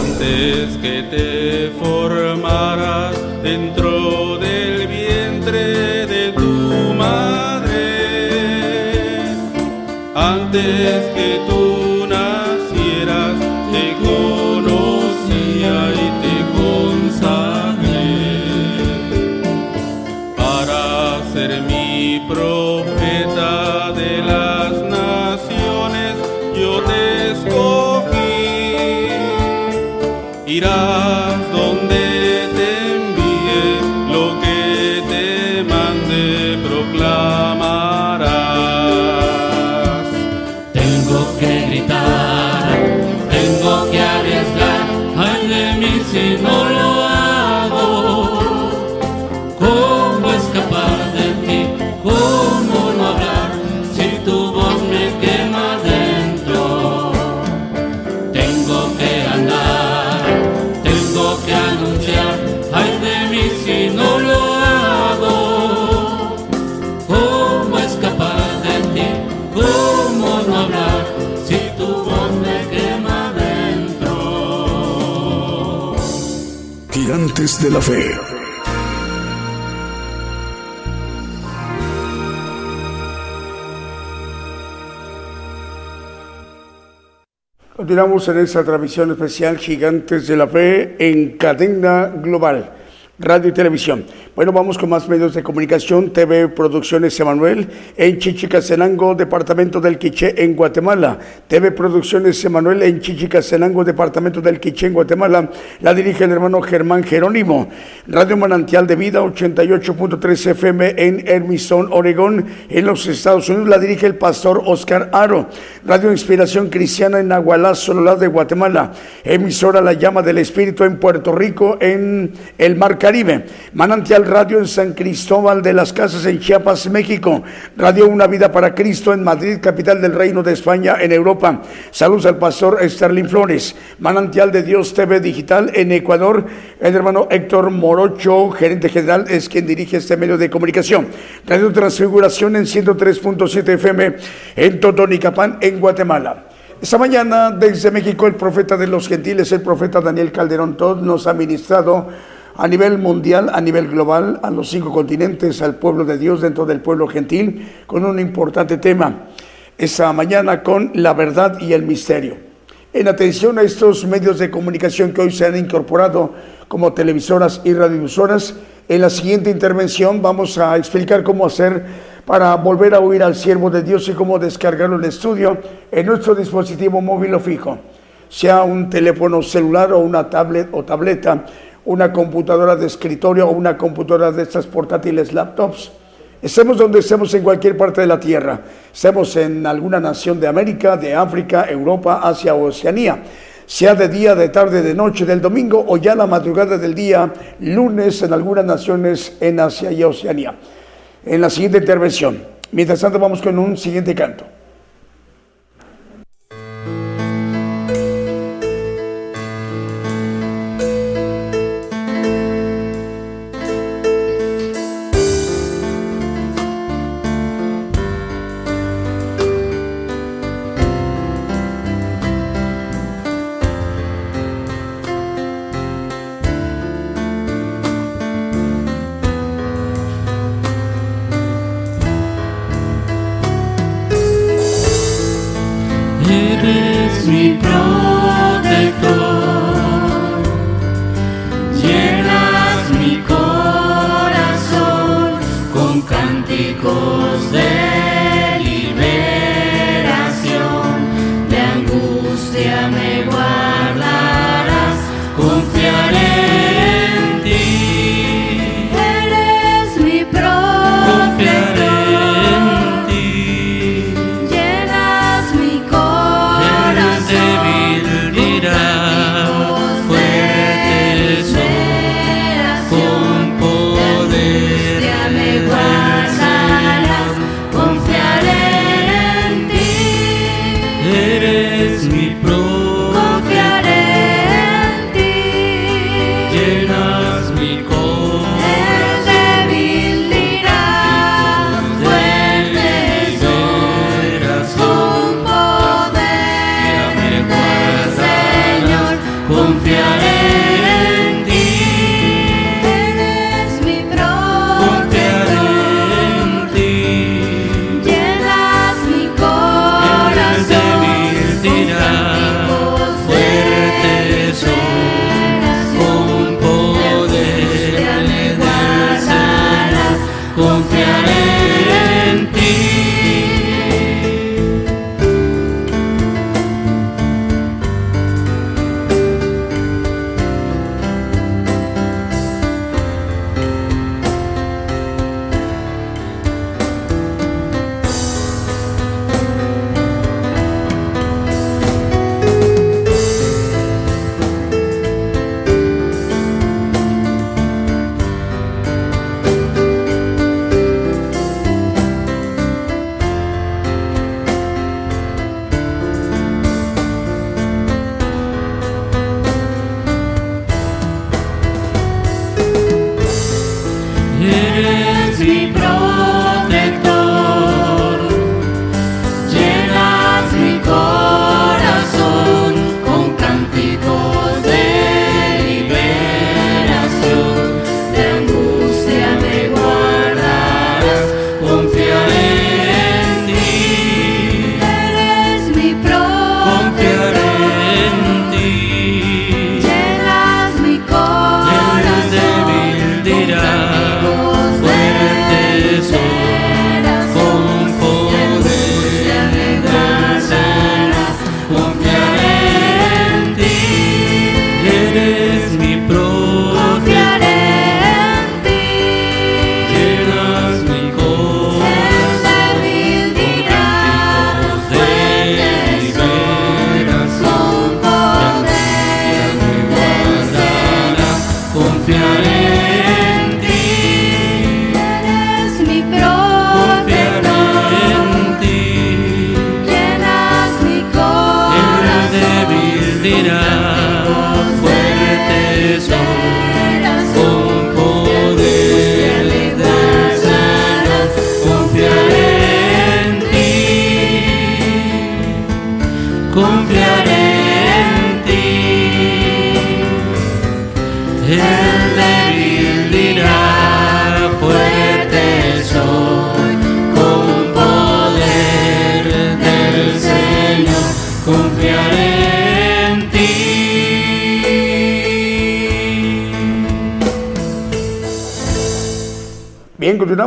Antes que te formaras dentro del vientre de tu madre, antes que tú Gigantes de la Fe. Continuamos en esta transmisión especial Gigantes de la Fe en cadena global, radio y televisión. Bueno, vamos con más medios de comunicación. TV Producciones Emanuel en Chichicastenango, departamento del Quiché en Guatemala. TV Producciones Emanuel en Chichicastenango, departamento del Quiché en Guatemala. La dirige el hermano Germán Jerónimo. Radio Manantial de Vida 88.3 FM en Hermiston, Oregón, en los Estados Unidos. La dirige el pastor Oscar Aro. Radio Inspiración Cristiana en Agualá, Sololá de Guatemala. Emisora La Llama del Espíritu en Puerto Rico, en el Mar Caribe. Manantial Radio en San Cristóbal de las Casas en Chiapas, México. Radio Una Vida para Cristo en Madrid, capital del Reino de España en Europa. Saludos al pastor Sterling Flores. Manantial de Dios TV Digital en Ecuador. El hermano Héctor Morocho, gerente general, es quien dirige este medio de comunicación. Radio Transfiguración en 103.7 FM en Totonicapán, en Guatemala. Esta mañana desde México el profeta de los gentiles, el profeta Daniel Calderón Todd, nos ha ministrado a nivel mundial, a nivel global, a los cinco continentes, al pueblo de Dios dentro del pueblo gentil, con un importante tema. Esta mañana con la verdad y el misterio. En atención a estos medios de comunicación que hoy se han incorporado como televisoras y radiodifusoras, en la siguiente intervención vamos a explicar cómo hacer para volver a oír al siervo de Dios y cómo descargarlo en estudio en nuestro dispositivo móvil o fijo, sea un teléfono celular o una tablet o tableta una computadora de escritorio o una computadora de estas portátiles laptops. Estemos donde estemos en cualquier parte de la Tierra. Estemos en alguna nación de América, de África, Europa, Asia o Oceanía. Sea de día, de tarde, de noche, del domingo o ya la madrugada del día, lunes en algunas naciones en Asia y Oceanía. En la siguiente intervención. Mientras tanto vamos con un siguiente canto.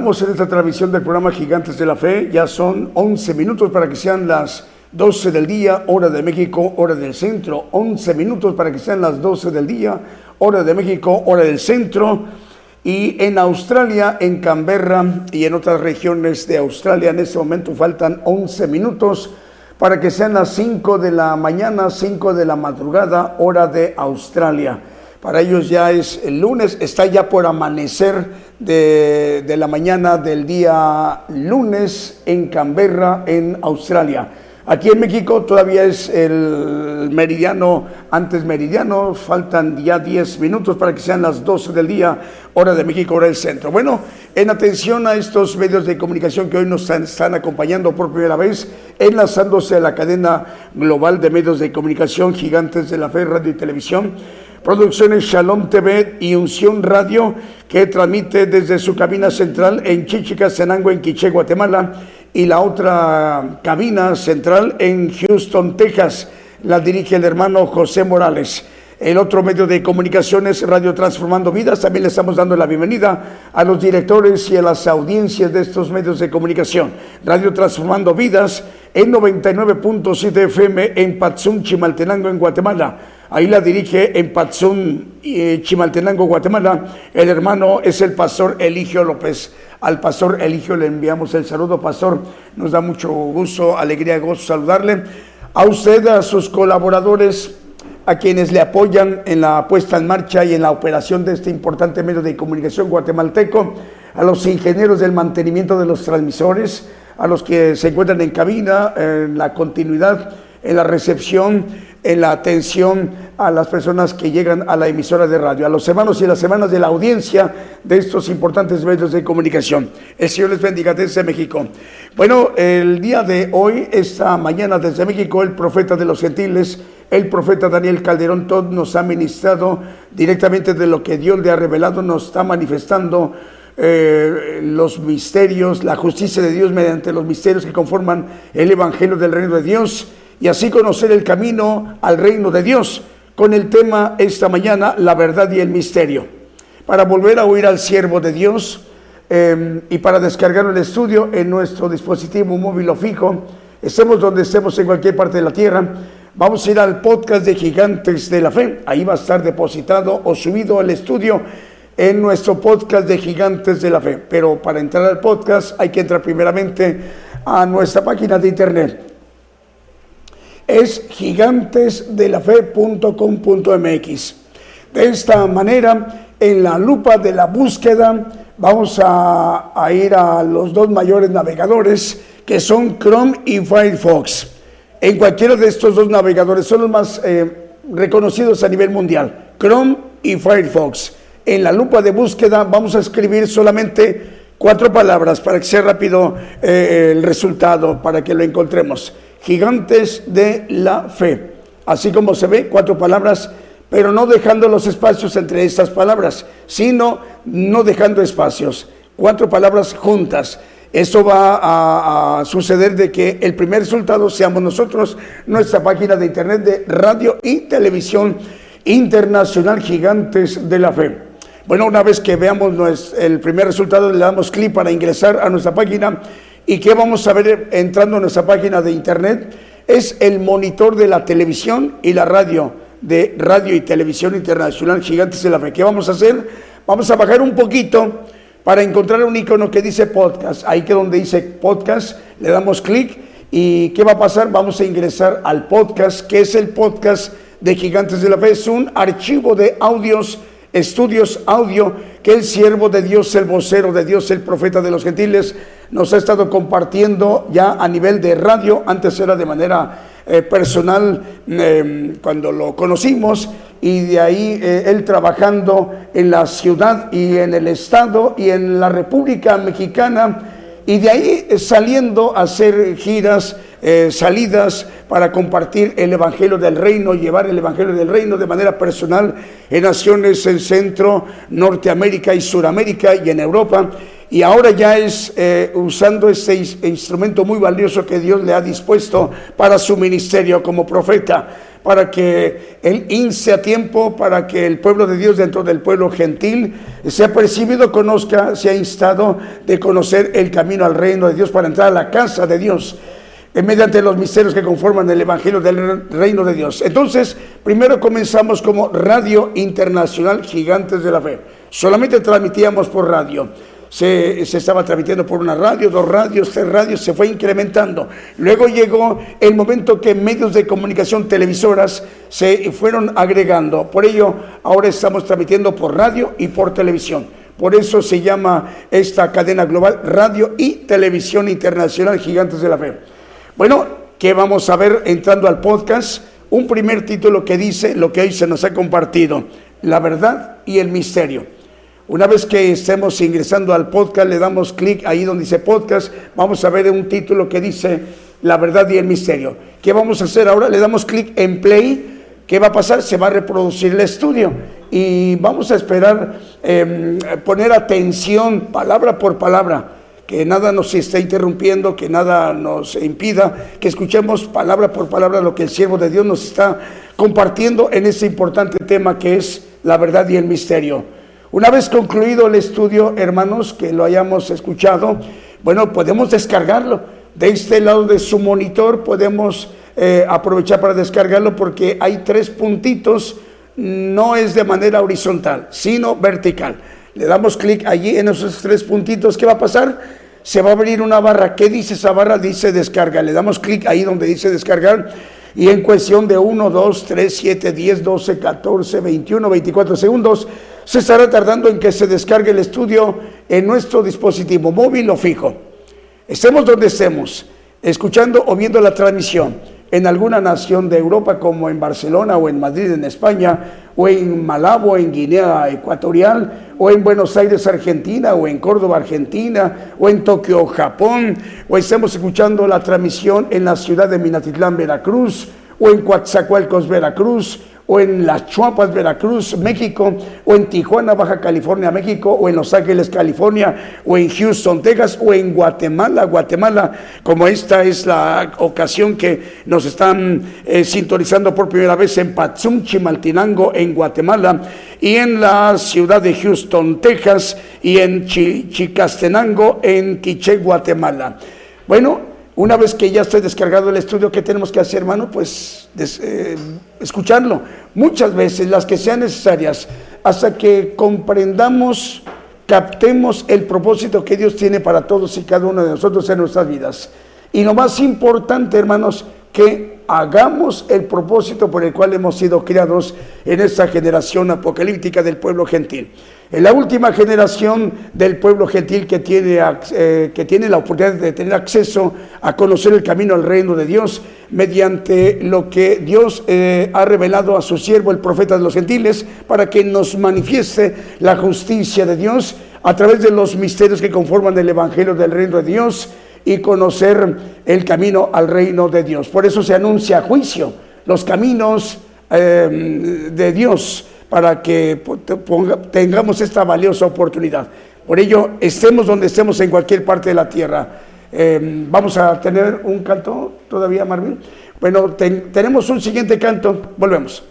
Continuamos en esta transmisión del programa Gigantes de la Fe. Ya son 11 minutos para que sean las 12 del día, hora de México, hora del centro. 11 minutos para que sean las 12 del día, hora de México, hora del centro. Y en Australia, en Canberra y en otras regiones de Australia, en este momento faltan 11 minutos para que sean las 5 de la mañana, 5 de la madrugada, hora de Australia. Para ellos ya es el lunes, está ya por amanecer de, la mañana del día lunes en Canberra, en Australia. Aquí en México todavía es el meridiano, antes meridiano, faltan ya 10 minutos para que sean las 12 del día, hora de México, hora del centro. Bueno, en atención a estos medios de comunicación que hoy nos están, están acompañando por primera vez, enlazándose a la cadena global de medios de comunicación gigantes de la fe, radio y televisión. Producciones Shalom TV y Unción Radio, que transmite desde su cabina central en Chichicastenango, en Quiché, Guatemala, y la otra cabina central en Houston, Texas. La dirige el hermano José Morales. El otro medio de comunicación es Radio Transformando Vidas. También le estamos dando la bienvenida a los directores y a las audiencias de estos medios de comunicación. Radio Transformando Vidas en 99.7 FM en Patzún, Chimaltenango, en Guatemala. Ahí la dirige en Patzún, eh, Chimaltenango, Guatemala. El hermano es el pastor Eligio López. Al pastor Eligio le enviamos el saludo, pastor. Nos da mucho gusto, alegría, gozo saludarle. A usted, a sus colaboradores, a quienes le apoyan en la puesta en marcha y en la operación de este importante medio de comunicación guatemalteco, a los ingenieros del mantenimiento de los transmisores, a los que se encuentran en cabina, en la continuidad, en la recepción, en la atención a las personas que llegan a la emisora de radio, a los hermanos y las hermanas de la audiencia de estos importantes medios de comunicación. El Señor les bendiga desde México. Bueno, el día de hoy, esta mañana desde México, el profeta de los gentiles, el profeta Daniel Calderón Todd nos ha ministrado directamente de lo que Dios le ha revelado, nos está manifestando eh, los misterios, la justicia de Dios mediante los misterios que conforman el Evangelio del Reino de Dios y así conocer el camino al reino de Dios con el tema esta mañana, la verdad y el misterio. Para volver a oír al siervo de Dios eh, y para descargar el estudio en nuestro dispositivo móvil o fijo, estemos donde estemos en cualquier parte de la tierra, vamos a ir al podcast de Gigantes de la Fe. Ahí va a estar depositado o subido el estudio en nuestro podcast de Gigantes de la Fe. Pero para entrar al podcast hay que entrar primeramente a nuestra página de internet. Es gigantesdelafe.com.mx. De esta manera, en la lupa de la búsqueda, vamos a, ir a los dos mayores navegadores que son Chrome y Firefox. En cualquiera de estos dos navegadores son los más eh, reconocidos a nivel mundial, Chrome y Firefox. En la lupa de búsqueda vamos a escribir solamente cuatro palabras para que sea rápido eh, el resultado, para que lo encontremos. Gigantes de la fe. Así como se ve, cuatro palabras, pero no dejando los espacios entre estas palabras, sino no dejando espacios. Cuatro palabras juntas. Esto va a, a, suceder de que el primer resultado seamos nosotros, nuestra página de internet de radio y televisión internacional Gigantes de la Fe. Bueno, una vez que veamos el primer resultado, le damos clic para ingresar a nuestra página. ¿Y qué vamos a ver entrando a nuestra página de internet? Es el monitor de la televisión y la radio, de Radio y Televisión Internacional Gigantes de la Fe. ¿Qué vamos a hacer? Vamos a bajar un poquito para encontrar un icono que dice podcast. Ahí que donde dice podcast, le damos clic y ¿qué va a pasar? Vamos a ingresar al podcast, que es el podcast de Gigantes de la Fe. Es un archivo de audios, estudios audio que el siervo de Dios, el vocero de Dios, el profeta de los gentiles, nos ha estado compartiendo ya a nivel de radio. Antes era de manera eh, personal eh, cuando lo conocimos y de ahí eh, él trabajando en la ciudad y en el estado y en la República Mexicana y de ahí saliendo a hacer giras, eh, salidas para compartir el Evangelio del Reino, llevar el Evangelio del Reino de manera personal en naciones en Centro, Norteamérica y Suramérica y en Europa. Y ahora ya es eh, usando este instrumento muy valioso que Dios le ha dispuesto para su ministerio como profeta, para que él ince a tiempo, para que el pueblo de Dios dentro del pueblo gentil sea percibido, conozca, sea instado de conocer el camino al reino de Dios para entrar a la casa de Dios eh, mediante los misterios que conforman el Evangelio del Reino de Dios. Entonces, primero comenzamos como Radio Internacional Gigantes de la Fe. Solamente transmitíamos por radio se, estaba transmitiendo por una radio, dos radios, tres radios, se fue incrementando. Luego llegó el momento que medios de comunicación, televisoras, se fueron agregando. Por ello, ahora estamos transmitiendo por radio y por televisión. Por eso se llama esta cadena global Radio y Televisión Internacional Gigantes de la Fe. Bueno, ¿qué vamos a ver entrando al podcast? Un primer título que dice lo que hoy se nos ha compartido, la verdad y el misterio. Una vez que estemos ingresando al podcast, le damos clic ahí donde dice podcast, vamos a ver un título que dice La verdad y el misterio. ¿Qué vamos a hacer ahora? Le damos clic en play. ¿Qué va a pasar? Se va a reproducir el estudio y vamos a esperar em, poner atención palabra por palabra, que nada nos esté interrumpiendo, que nada nos impida, que escuchemos palabra por palabra lo que el siervo de Dios nos está compartiendo en este importante tema que es la verdad y el misterio. Una vez concluido el estudio, hermanos, que lo hayamos escuchado, bueno, podemos descargarlo. De este lado de su monitor podemos eh, aprovechar para descargarlo porque hay tres puntitos, no es de manera horizontal, sino vertical. Le damos clic allí en esos tres puntitos, ¿qué va a pasar? Se va a abrir una barra. ¿Qué dice esa barra? Dice descarga. Le damos clic ahí donde dice descargar y en cuestión de 1, 2, 3, 7, 10, 12, 14, 21, 24 segundos se estará tardando en que se descargue el estudio en nuestro dispositivo móvil o fijo. Estemos donde estemos, escuchando o viendo la transmisión en alguna nación de Europa como en Barcelona o en Madrid en España o en Malabo en Guinea Ecuatorial o en Buenos Aires Argentina o en Córdoba Argentina o en Tokio Japón o estemos escuchando la transmisión en la ciudad de Minatitlán Veracruz o en Coatzacoalcos Veracruz o en Las Chuapas, Veracruz, México, o en Tijuana, Baja California, México, o en Los Ángeles, California, o en Houston, Texas, o en Guatemala, Guatemala, como esta es la ocasión que nos están eh, sintonizando por primera vez en Patzum, Chimaltinango, en Guatemala, y en la ciudad de Houston, Texas, y en Chicastenango, en Quiché, Guatemala. Bueno, una vez que ya esté descargado el estudio, ¿qué tenemos que hacer, hermano? Pues eh, escucharlo muchas veces, las que sean necesarias, hasta que comprendamos, captemos el propósito que Dios tiene para todos y cada uno de nosotros en nuestras vidas. Y lo más importante, hermanos, que hagamos el propósito por el cual hemos sido criados en esta generación apocalíptica del pueblo gentil. En la última generación del pueblo gentil que tiene, eh, que tiene la oportunidad de tener acceso a conocer el camino al reino de Dios mediante lo que Dios eh, ha revelado a su siervo, el profeta de los gentiles, para que nos manifieste la justicia de Dios a través de los misterios que conforman el Evangelio del reino de Dios y conocer el camino al reino de Dios. Por eso se anuncia juicio, los caminos eh, de Dios, para que tengamos esta valiosa oportunidad. Por ello, estemos donde estemos en cualquier parte de la tierra. Eh, vamos a tener un canto todavía, Marvin. Bueno, tenemos un siguiente canto. Volvemos.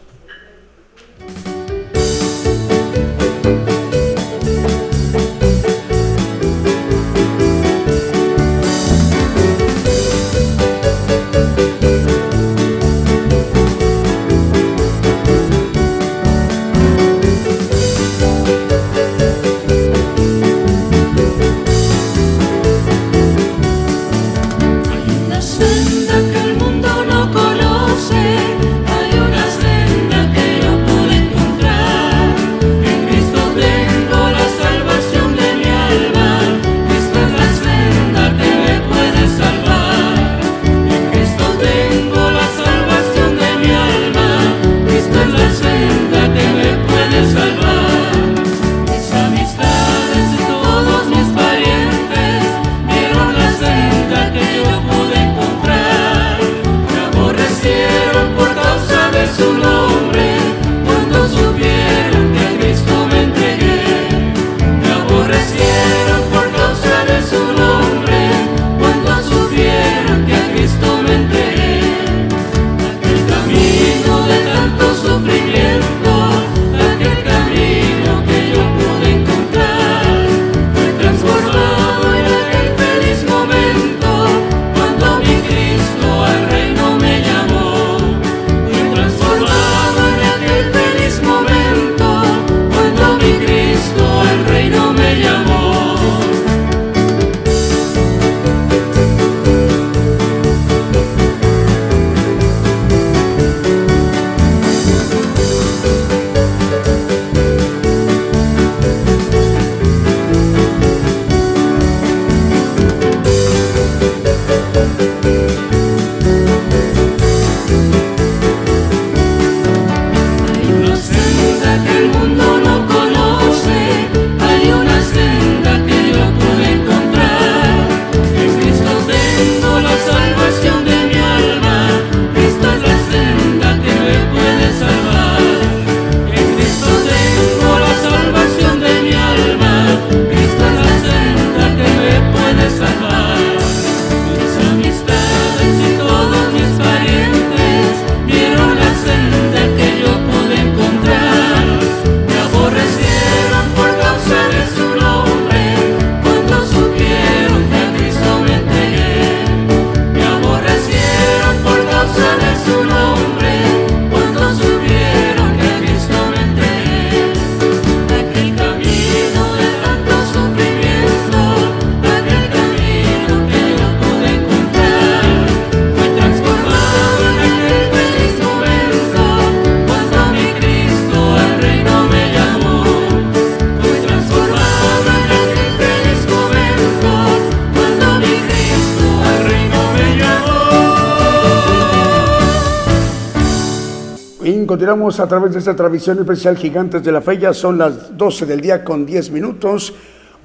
A través de esta transmisión especial Gigantes de la Fe. Ya son las 12 del día con 10 minutos.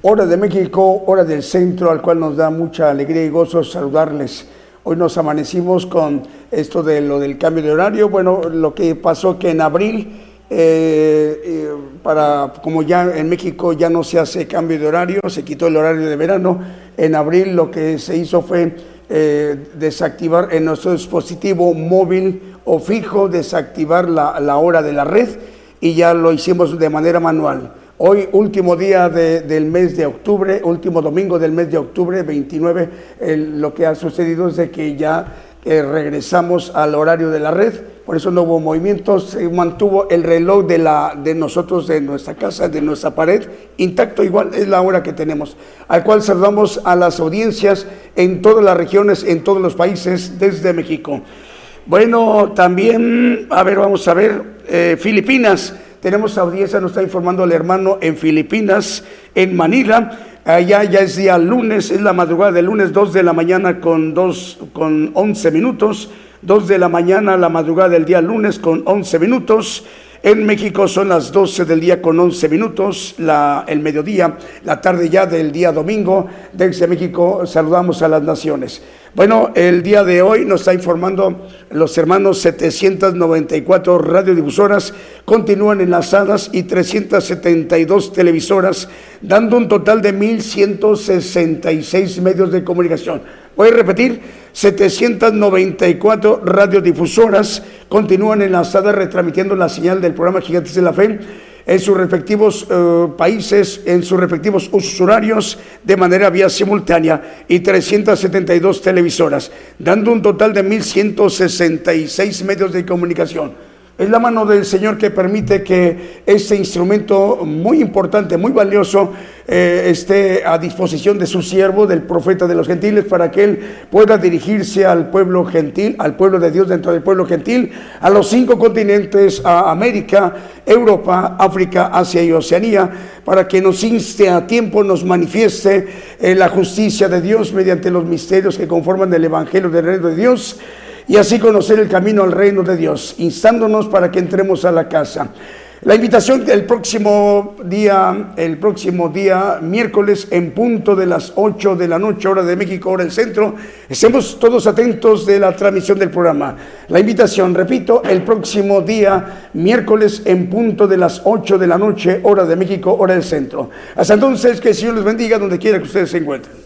Hora de México, hora del centro, al cual nos da mucha alegría y gozo saludarles. Hoy nos amanecimos con esto de lo del cambio de horario. Bueno, lo que pasó que en abril, eh, eh, para como ya en México ya no se hace cambio de horario, se quitó el horario de verano. En abril lo que se hizo fue eh, desactivar en nuestro dispositivo móvil o fijo, desactivar la, la, hora de la red y ya lo hicimos de manera manual. Hoy, último día de, del mes de octubre, último domingo del mes de octubre, 29, el, lo que ha sucedido es que ya eh, regresamos al horario de la red, por eso no hubo movimientos, se mantuvo el reloj de, la, de nosotros, de nuestra casa, de nuestra pared, intacto, igual es la hora que tenemos, al cual saludamos a las audiencias en todas las regiones, en todos los países, desde México. Bueno, también, a ver, vamos a ver, eh, Filipinas, tenemos audiencia, nos está informando el hermano en Filipinas, en Manila. Allá ya es día lunes, es la madrugada del lunes, 2 de la mañana con, dos, con 11 minutos. 2 de la mañana, la madrugada del día lunes con 11 minutos. En México son las 12 del día con 11 minutos, la, el mediodía, la tarde ya del día domingo. Desde México saludamos a las naciones. Bueno, el día de hoy nos está informando los hermanos 794 radiodifusoras continúan enlazadas y 372 televisoras, dando un total de 1.166 medios de comunicación. Voy a repetir, 794 radiodifusoras continúan enlazadas retransmitiendo la señal del programa Gigantes de la Fe en sus respectivos eh, países, en sus respectivos usos horarios de manera vía simultánea y 372 televisoras, dando un total de 1.166 medios de comunicación. Es la mano del Señor que permite que este instrumento muy importante, muy valioso, eh, esté a disposición de su siervo, del profeta de los gentiles, para que él pueda dirigirse al pueblo gentil, al pueblo de Dios dentro del pueblo gentil, a los cinco continentes, a América, Europa, África, Asia y Oceanía, para que nos inste a tiempo, nos manifieste eh, la justicia de Dios mediante los misterios que conforman el Evangelio del Reino de Dios y así conocer el camino al reino de Dios, instándonos para que entremos a la casa. La invitación del próximo día, el próximo día, miércoles, en punto de las 8 de la noche, hora de México, hora del centro, estemos todos atentos de la transmisión del programa. La invitación, repito, el próximo día, miércoles, en punto de las 8 de la noche, hora de México, hora del centro. Hasta entonces, que el Señor les bendiga donde quiera que ustedes se encuentren.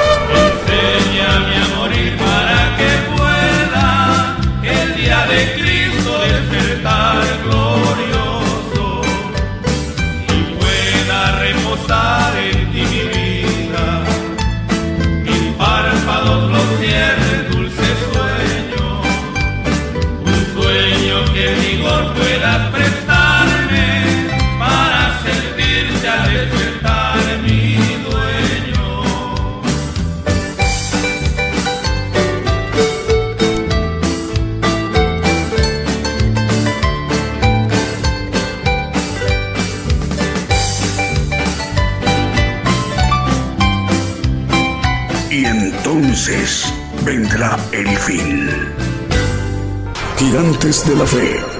De la Fe